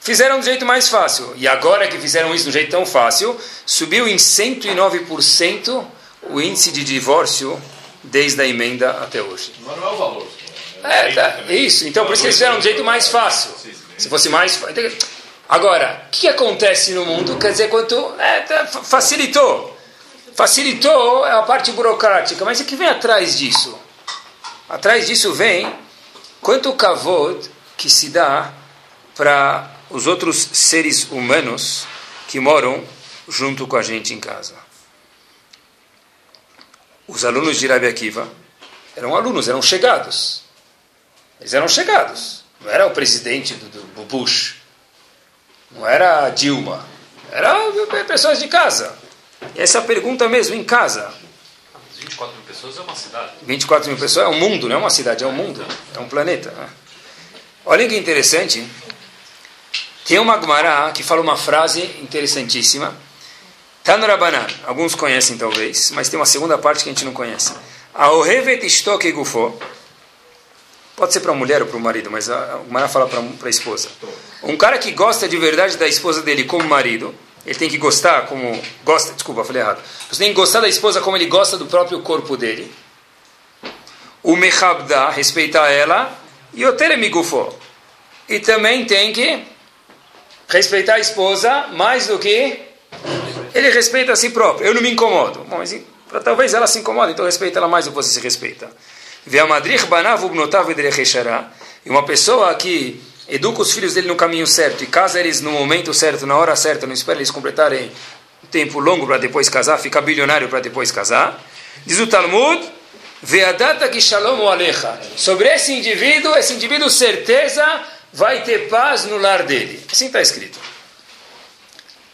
fizeram do jeito mais fácil. E agora que fizeram isso do jeito tão fácil, subiu em 109% o índice de divórcio desde a emenda até hoje. Não é o valor. É, tá, isso. Então, por isso que eles fizeram do jeito mais fácil. Se fosse mais... Agora, o que acontece no mundo? Quer dizer, quanto... É, tá, facilitou. Facilitou a parte burocrática. Mas o que vem atrás disso? Atrás disso vem quanto kavod que se dá para os outros seres humanos que moram junto com a gente em casa. Os alunos de Rabi Akiva eram alunos, eram chegados. Eles eram chegados. Não era o presidente do, do Bush. Não era a Dilma. Eram pessoas de casa. Essa é a pergunta mesmo, em casa. 24 mil pessoas é uma cidade. 24 mil pessoas é um mundo, não é uma cidade, é um mundo, é um planeta. Né? Olha que interessante. Tem uma Gemara que fala uma frase interessantíssima. Está no Rabanan. Alguns conhecem talvez, mas tem uma segunda parte que a gente não conhece. Aohevet ishtok gufo. Pode ser para a mulher ou para o marido, mas a Gemara fala para a esposa. Um cara que gosta de verdade da esposa dele como marido, ele tem que gostar como. Gosta, desculpa, falei errado. Você tem que gostar da esposa como ele gosta do próprio corpo dele. O mechabda, respeitar ela. E o teremigufo. E também tem que respeitar a esposa mais do que ele respeita a si próprio. Eu não me incomodo. Bom, mas talvez ela se incomode, então respeita ela mais do que você se respeita. E uma pessoa que educa os filhos dele no caminho certo e casa eles no momento certo, na hora certa, não espera eles completarem um tempo longo para depois casar, ficar bilionário para depois casar. Diz o Talmud, alecha. Sobre esse indivíduo, esse indivíduo certeza vai ter paz no lar dele. Assim está escrito.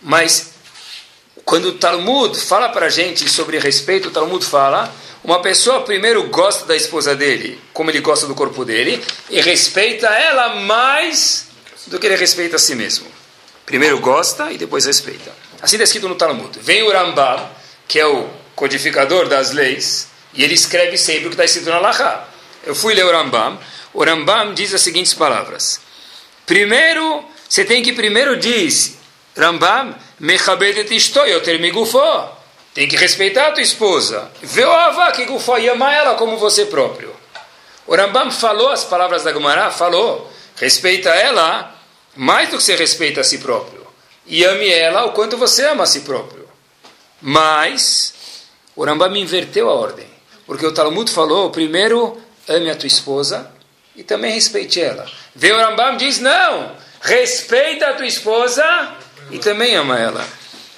Mas quando o Talmud fala para a gente sobre respeito, o Talmud fala uma pessoa primeiro gosta da esposa dele, como ele gosta do corpo dele, e respeita ela mais do que ele respeita a si mesmo. Primeiro gosta e depois respeita. Assim está escrito no Talmud. Vem o Rambam, que é o codificador das leis, e ele escreve sempre o que está escrito na Laha. Eu fui ler o Rambam. O Rambam diz as seguintes palavras. Primeiro, você tem que primeiro diz, Rambam, mechabedet ishto yoter migufo. Tem que respeitar a tua esposa. Veoava que gufoi ama ela como você próprio. O Rambam falou as palavras da Gemara, falou, respeita ela mais do que você respeita a si próprio. E ame ela o quanto você ama a si próprio. Mas o Rambam inverteu a ordem. Porque o Talmud falou, primeiro ame a tua esposa e também respeite ela. Vem o Rambam diz, não, respeita a tua esposa e também ama ela.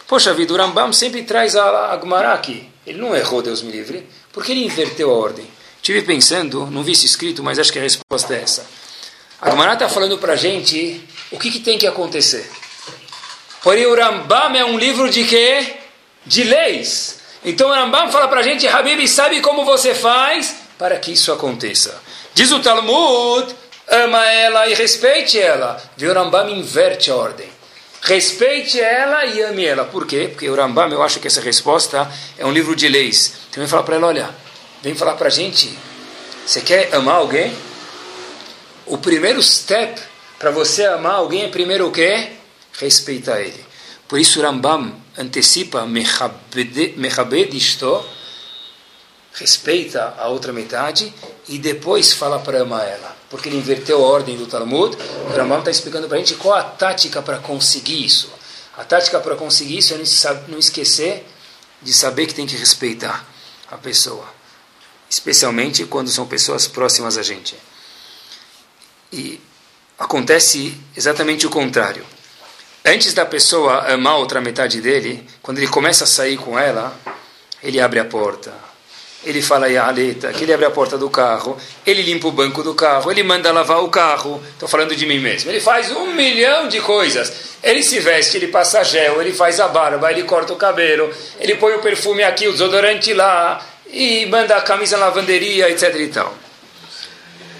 Poxa vida, o Rambam sempre traz a, a Gemara aqui. Ele não errou, Deus me livre, porque ele inverteu a ordem. Estive pensando, não vi isso escrito, mas acho que a resposta é essa. A Gemara está falando para a gente o que, que tem que acontecer. Porém, o Rambam é um livro de quê? De leis. Então o Rambam fala para a gente, Habib, sabe como você faz para que isso aconteça? Diz o Talmud, ama ela e respeite ela. Viu, o Rambam inverte a ordem. Respeite ela e ame ela. Por quê? Porque o Rambam, eu acho que essa resposta é um livro de leis. Então vem falar para ela, olha, vem falar para a gente, você quer amar alguém? O primeiro step para você amar alguém é primeiro o quê? Respeitar ele. Por isso o Rambam antecipa Mechabed isto, respeita a outra metade e depois fala para amar ela. Porque ele inverteu a ordem do Talmud. O Rambam está explicando para a gente qual a tática para conseguir isso. A tática para conseguir isso é não esquecer de saber que tem que respeitar a pessoa. Especialmente quando são pessoas próximas a gente. E acontece exatamente o contrário. Antes da pessoa amar outra metade dele, quando ele começa a sair com ela, ele abre a porta. Ele fala Yaleta, que ele abre a porta do carro, ele limpa o banco do carro, ele manda lavar o carro. Estou falando de mim mesmo. Ele faz um milhão de coisas. Ele se veste, ele passa gel, ele faz a barba, ele corta o cabelo, ele põe o perfume aqui, o desodorante lá, e manda a camisa na lavanderia, etc. e tal.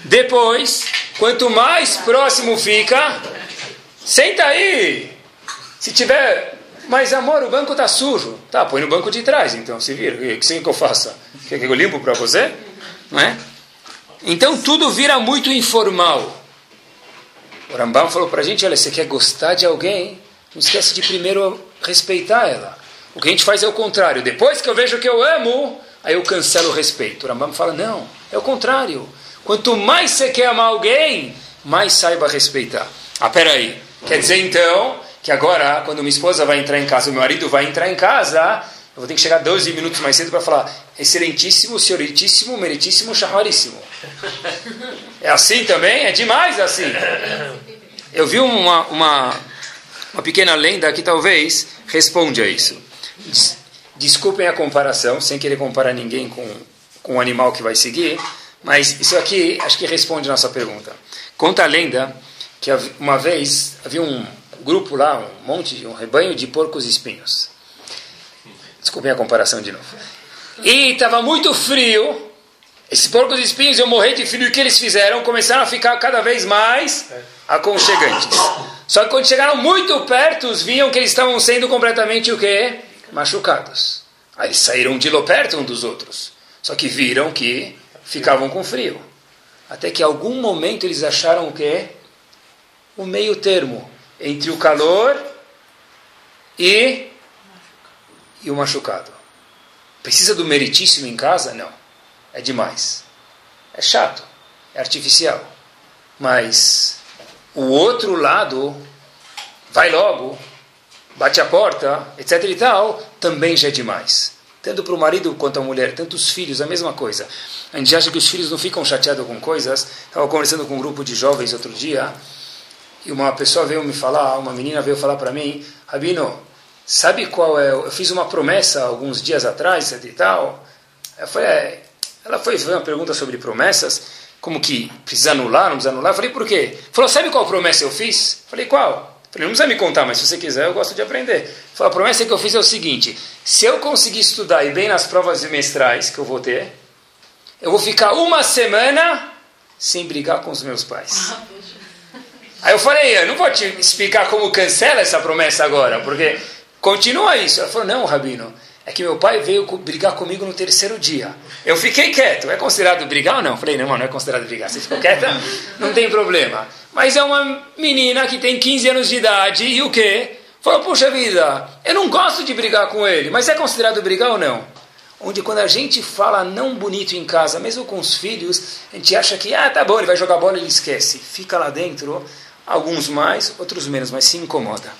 Depois, quanto mais próximo fica, senta aí. Se tiver, mas amor, o banco está sujo. Tá, põe no banco de trás, então, se vira. O que você que eu faça? Quer que eu limpo para você? Não é? Então tudo vira muito informal. O Rambam falou para a gente, olha, você quer gostar de alguém, não esquece de primeiro respeitar ela. O que a gente faz é o contrário. Depois que eu vejo que eu amo, aí eu cancelo o respeito. O Rambam fala, não, é o contrário. Quanto mais você quer amar alguém, mais saiba respeitar. Ah, peraí. Quer dizer então que agora, quando minha esposa vai entrar em casa, meu marido vai entrar em casa, eu vou ter que chegar 12 minutos mais cedo para falar excelentíssimo, senhoritíssimo, meritíssimo, charraríssimo. É assim também? É demais assim. Eu vi uma, uma, uma pequena lenda que talvez responde a isso. Desculpem a comparação, sem querer comparar ninguém com, com o animal que vai seguir, mas isso aqui acho que responde a nossa pergunta. Conta a lenda que uma vez havia um grupo lá, um monte, um rebanho de porcos espinhos. Desculpem a comparação de novo. E estava muito frio. Esses porcos espinhos, eu morri de frio. E o que eles fizeram? Começaram a ficar cada vez mais aconchegantes. Só que quando chegaram muito perto, viam que eles estavam sendo completamente o quê? Machucados. Aí saíram de perto um dos outros. Só que viram que ficavam com frio. Até que em algum momento eles acharam o quê? O meio termo entre o calor e, e o machucado. Precisa do meritíssimo em casa? Não. É demais. É chato. É artificial. Mas o outro lado, vai logo, bate a porta, etc e tal, também já é demais. Tanto para o marido quanto a mulher, tanto os filhos, a mesma coisa. A gente acha que os filhos não ficam chateados com coisas. Estava conversando com um grupo de jovens outro dia e uma pessoa veio me falar, uma menina veio falar para mim, Rabino, sabe qual é? Eu fiz uma promessa alguns dias atrás, e tal. Eu falei, é, ela foi fazer uma pergunta sobre promessas, como que precisa anular, não precisa anular. Eu falei, por quê? Falou, sabe qual promessa eu fiz? Eu falei, qual? Eu falei, não precisa me contar, mas se você quiser, eu gosto de aprender. Falei, a promessa que eu fiz é o seguinte: se eu conseguir estudar e bem nas provas semestrais que eu vou ter, eu vou ficar uma semana sem brigar com os meus pais. Aí eu falei, eu não vou te explicar como cancela essa promessa agora, porque continua isso. Ela falou, não, Rabino, é que meu pai veio brigar comigo no terceiro dia. Eu fiquei quieto. É considerado brigar ou não? Falei, não, não é considerado brigar. Você ficou quieta? Não tem problema. Mas é uma menina que tem 15 anos de idade e o quê? Falou, puxa vida, eu não gosto de brigar com ele, mas é considerado brigar ou não? Onde quando a gente fala não bonito em casa, mesmo com os filhos, a gente acha que, ah, tá bom, ele vai jogar bola e ele esquece. Fica lá dentro, alguns mais, outros menos, mas se incomoda.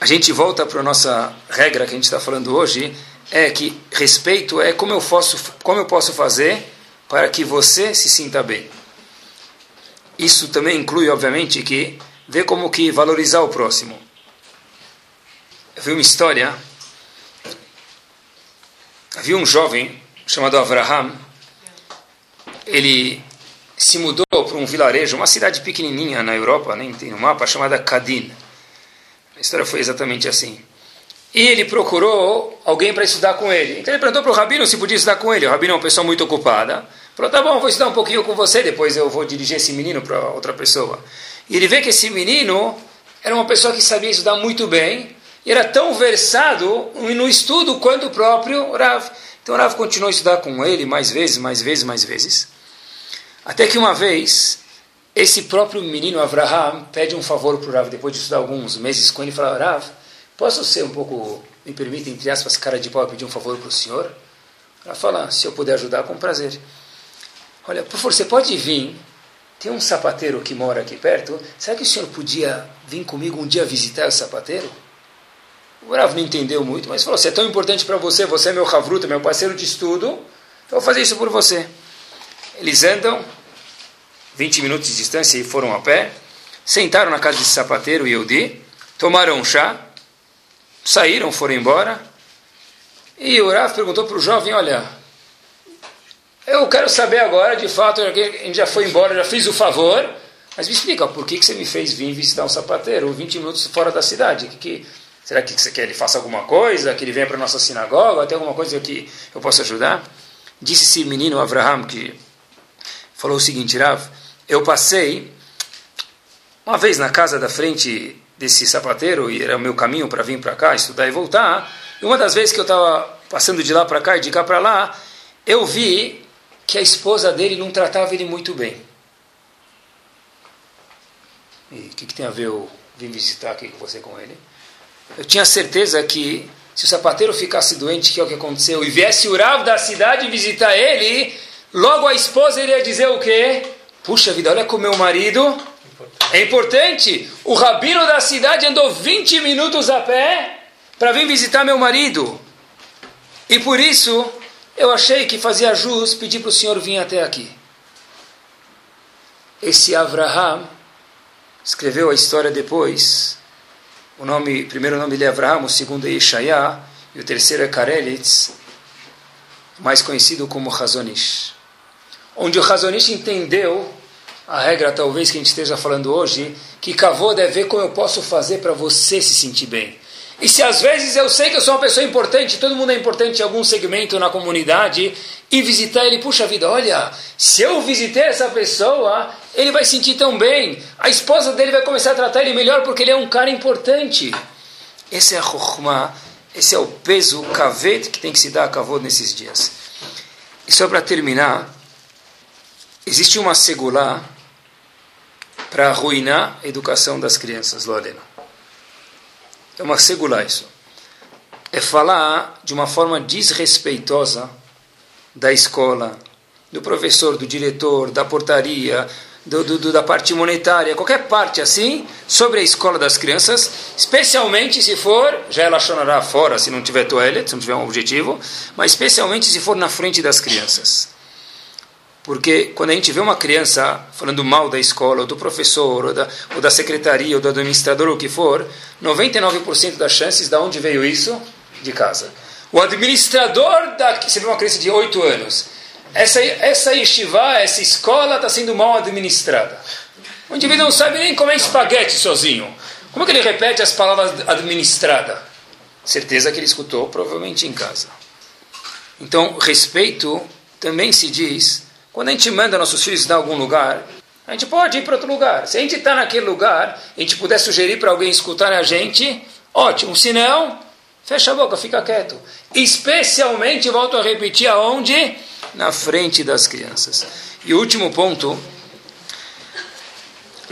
A gente volta para a nossa regra que a gente está falando hoje, é que respeito é como eu, posso, como eu posso fazer para que você se sinta bem. isso também inclui, obviamente, que ver como que valorizar o próximo. Eu vi uma história. Havia um jovem chamado Avraham. Ele se mudou para um vilarejo, uma cidade pequenininha na Europa, nem tem um mapa, chamada Kadin. A história foi exatamente assim. E ele procurou alguém para estudar com ele. Então ele perguntou para o rabino se podia estudar com ele. O rabino é uma pessoa muito ocupada. Falou, tá bom, vou estudar um pouquinho com você, depois eu vou dirigir esse menino para outra pessoa. E ele vê que esse menino era uma pessoa que sabia estudar muito bem e era tão versado no estudo quanto o próprio Rav. Então Rav continuou a estudar com ele mais vezes, mais vezes, mais vezes. Até que uma vez, esse próprio menino Avraham pede um favor para o Rav, depois de estudar alguns meses com ele, fala, Rav, Posso ser um pouco, me permite, entre aspas, cara de pau, pedir um favor para o senhor? Ela fala, se eu puder ajudar, com prazer. Olha, por favor, você pode vir? Tem um sapateiro que mora aqui perto. Será que o senhor podia vir comigo um dia visitar o sapateiro? O Rav não entendeu muito, mas falou: se é tão importante para você, você é meu Havruta, meu parceiro de estudo, eu vou fazer isso por você. Eles andam 20 minutos de distância e foram a pé, sentaram na casa desse sapateiro, Yehudi, tomaram um chá, saíram, foram embora. E o Rav perguntou para o jovem: Olha, eu quero saber agora, de fato, a gente já foi embora, já fiz o favor, mas me explica, por que, que você me fez vir visitar um sapateiro 20 minutos fora da cidade? Que, que, será que você quer que ele faça alguma coisa, que ele venha para a nossa sinagoga, tem alguma coisa que eu possa ajudar? Disse esse menino Abraham que falou o seguinte: Rav, eu passei uma vez na casa da frente desse sapateiro e era o meu caminho para vir para cá, estudar e voltar. E uma das vezes que eu estava passando de lá para cá e de cá para lá, eu vi que a esposa dele não tratava ele muito bem. E o que, que, tem a ver eu vir visitar aqui com você com ele? Eu tinha certeza que se o sapateiro ficasse doente, que é o que aconteceu, e viesse o Rav da cidade visitar ele, logo a esposa iria dizer o quê? Puxa vida, olha com meu marido é importante. O rabino da cidade andou 20 minutos a pé para vir visitar meu marido. E por isso eu achei que fazia jus pedir para o senhor vir até aqui. Esse Avraham escreveu a história depois. O nome, primeiro nome dele é Avraham, o segundo é Ishaya, e o terceiro é Karelitz, mais conhecido como Razonish. Onde o Razonish entendeu a regra talvez que a gente esteja falando hoje, que Kavod é ver como eu posso fazer para você se sentir bem. E se às vezes eu sei que eu sou uma pessoa importante, todo mundo é importante em algum segmento na comunidade, e visitar ele, puxa vida, olha, se eu visitei essa pessoa, ele vai sentir tão bem, a esposa dele vai começar a tratar ele melhor porque ele é um cara importante. Esse é a Chokhmah, esse é o peso, o kavet que tem que se dar a Kavod nesses dias. E só para terminar, existe uma segulá para arruinar a educação das crianças, Lorena. É uma segula isso. É falar de uma forma desrespeitosa da escola, do professor, do diretor, da portaria, do, do, da parte monetária, qualquer parte assim, sobre a escola das crianças, especialmente se for, já ela chorará fora se não tiver toalete, se não tiver um objetivo, mas especialmente se for na frente das crianças. Porque quando a gente vê uma criança falando mal da escola, ou do professor, ou da, ou da secretaria, ou do administrador, ou o que for, 99% das chances de onde veio isso? De casa. O administrador da. Você vê uma criança de 8 anos. Essa, essa yeshiva, essa escola está sendo mal administrada. O indivíduo não sabe nem comer espaguete sozinho. Como é que ele repete as palavras administrada? Certeza que ele escutou, provavelmente em casa. Então, respeito também se diz quando a gente manda nossos filhos estudar em algum lugar, a gente pode ir para outro lugar. Se a gente está naquele lugar, a gente puder sugerir para alguém escutar a gente, ótimo. Se não, fecha a boca, fica quieto. Especialmente, volto a repetir, aonde? Na frente das crianças. E o último ponto,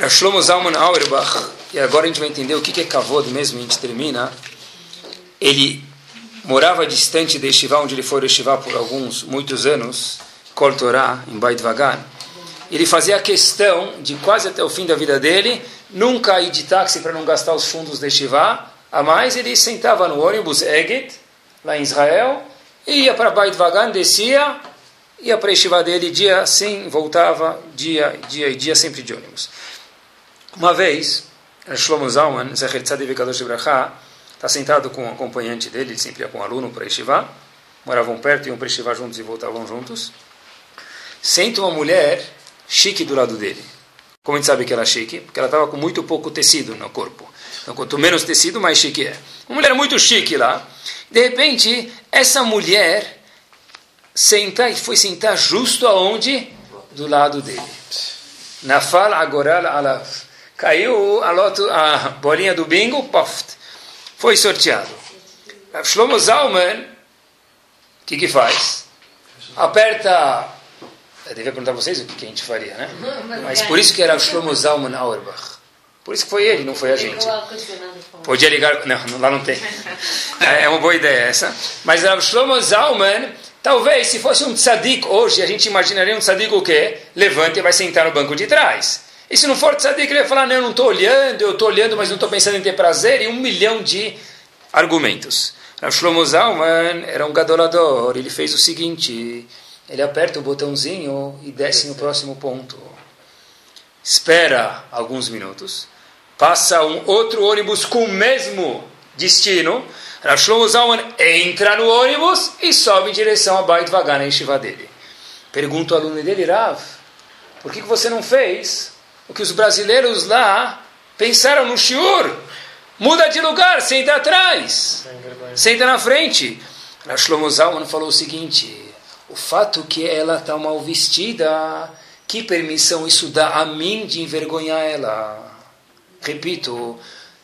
Shlomo Zalman Auerbach, e agora a gente vai entender o que é kavod mesmo, a gente termina. Ele morava distante de Yeshiva, onde ele foi Yeshiva por alguns, muitos anos, Kol Torah, em Bait Vagar, ele fazia questão de quase até o fim da vida dele nunca ir de táxi para não gastar os fundos de Shivá. A mais, ele sentava no ônibus Eget, lá em Israel, e ia para Bait Vagar, descia ia para a estiva dele dia sim, voltava dia, dia e dia, sempre de ônibus. Uma vez, Shlomo Zalman, Zecher Tzadik Kadosh Bracha, está sentado com o acompanhante dele, ele sempre ia com um aluno para a estiva, moravam perto, iam para a estiva juntos e voltavam juntos. Senta uma mulher chique do lado dele. Como a gente sabe que ela é chique? Porque ela estava com muito pouco tecido no corpo. Então, quanto menos tecido, mais chique é. Uma mulher muito chique lá. De repente, essa mulher senta, foi sentar justo aonde? Do lado dele. Na fala agora ela caiu a, loto, a bolinha do bingo, pof, foi sorteado. Shlomo Zalman, o que que faz? Aperta eu devia perguntar a vocês o que a gente faria, né? Mas por isso que era o Shlomo Zalman Auerbach. Por isso que foi ele, não foi a gente. Podia ligar. Não, lá não tem. É uma boa ideia essa. Mas era o Shlomo Zalman. Talvez, se fosse um tzadik hoje, a gente imaginaria um tzadik o quê? Levanta e vai sentar no banco de trás. E se não for tzadik, ele vai falar, não, eu não estou olhando, eu estou olhando, mas não estou pensando em ter prazer, e um milhão de argumentos. Shlomo Zalman era um gadolador, ele fez o seguinte, ele aperta o botãozinho e desce no próximo ponto. Espera alguns minutos, passa um outro ônibus com o mesmo destino. Rav Shlomo Zalman entra no ônibus e sobe em direção a Beit Vagar na yeshiva dele. Pergunta o aluno dele, Rav, por que você não fez o que os brasileiros lá pensaram no shiur? Muda de lugar, senta atrás, senta na frente. Rav Shlomo Zalman falou o seguinte, o fato que ela está mal vestida, que permissão isso dá a mim de envergonhar ela? Repito,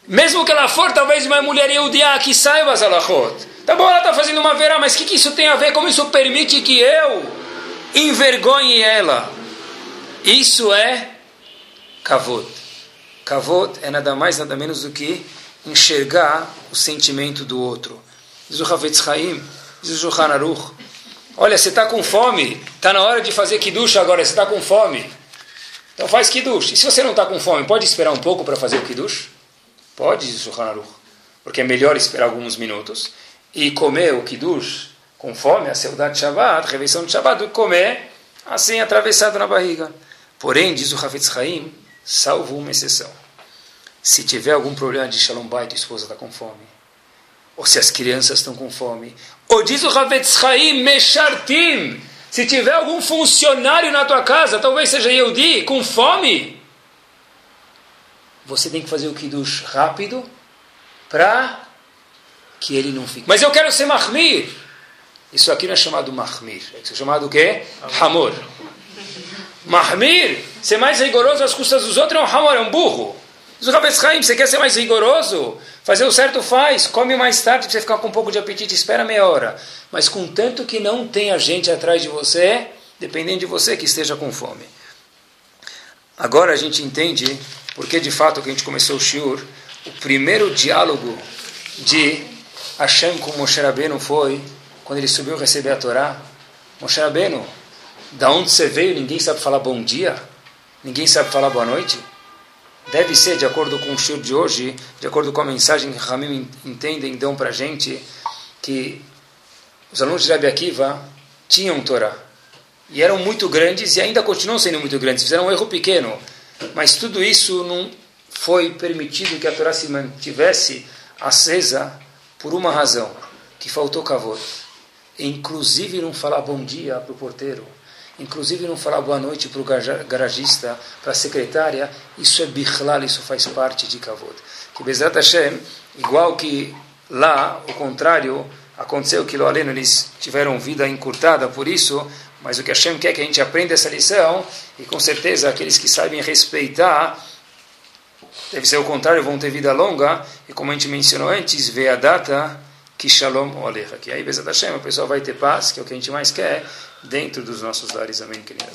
mesmo que ela for talvez uma mulher Yehudiá que saiba as alachot. Tá bom, ela está fazendo uma verá, mas o que, que isso tem a ver? Como isso permite que eu envergonhe ela? Isso é kavod. Kavod é nada mais, nada menos do que enxergar o sentimento do outro. Diz o Havetz Haim, diz o Aruch, Olha, você está com fome, está na hora de fazer kiddush agora, você está com fome. Então faz kiddush. E se você não está com fome, pode esperar um pouco para fazer o kiddush? Pode, diz o Shulchan porque é melhor esperar alguns minutos e comer o kiddush com fome, a Seudat Shabbat, a refeição de Shabbat, do que comer assim atravessado na barriga. Porém, diz o Hafetz Haim, salvo uma exceção. Se tiver algum problema de Shalom Bait, a esposa está com fome, ou se as crianças estão com fome, ou diz o Havetz Chaim, Meshartim, se tiver algum funcionário na tua casa, talvez seja Yehudi, com fome, você tem que fazer o Kiddush rápido para que ele não fique. Mas eu quero ser Mahmir. Isso aqui não é chamado Mahmir. É chamado o quê? Hamor. Mahmir, ser mais rigoroso às custas dos outros é um Hamor, é um burro. Diz o você quer ser mais rigoroso? Fazer o certo faz, come mais tarde para você ficar com um pouco de apetite, espera meia hora. Mas contanto que não tenha gente atrás de você, dependendo de você que esteja com fome. Agora a gente entende porque de fato que a gente começou o Shiur, o primeiro diálogo de Hashem com Moshe Rabbeinu foi quando ele subiu receber a Torá. Moshe Rabbeinu, da onde você veio, ninguém sabe falar bom dia, ninguém sabe falar boa noite deve ser, de acordo com o shur de hoje, de acordo com a mensagem que Ramim entendem, dão para a gente, que os alunos de Rabi Akiva tinham Torá. E eram muito grandes e ainda continuam sendo muito grandes. Fizeram um erro pequeno. Mas tudo isso não foi permitido que a Torá se mantivesse acesa por uma razão, que faltou kavod. Inclusive não falar bom dia para o porteiro inclusive não falar boa noite para o garagista, para a secretária, isso é bichlal, isso faz parte de kavod. Que Bezrat Hashem, igual que lá, o contrário, aconteceu que lá eles tiveram vida encurtada por isso, mas o que Hashem quer é que a gente aprenda essa lição, e com certeza aqueles que sabem respeitar, deve ser o contrário, vão ter vida longa, e como a gente mencionou antes, vê a data que shalom olecha, que aí Bezat Hashem, a pessoa vai ter paz, que é o que a gente mais quer, dentro dos nossos lares. Amém, querida.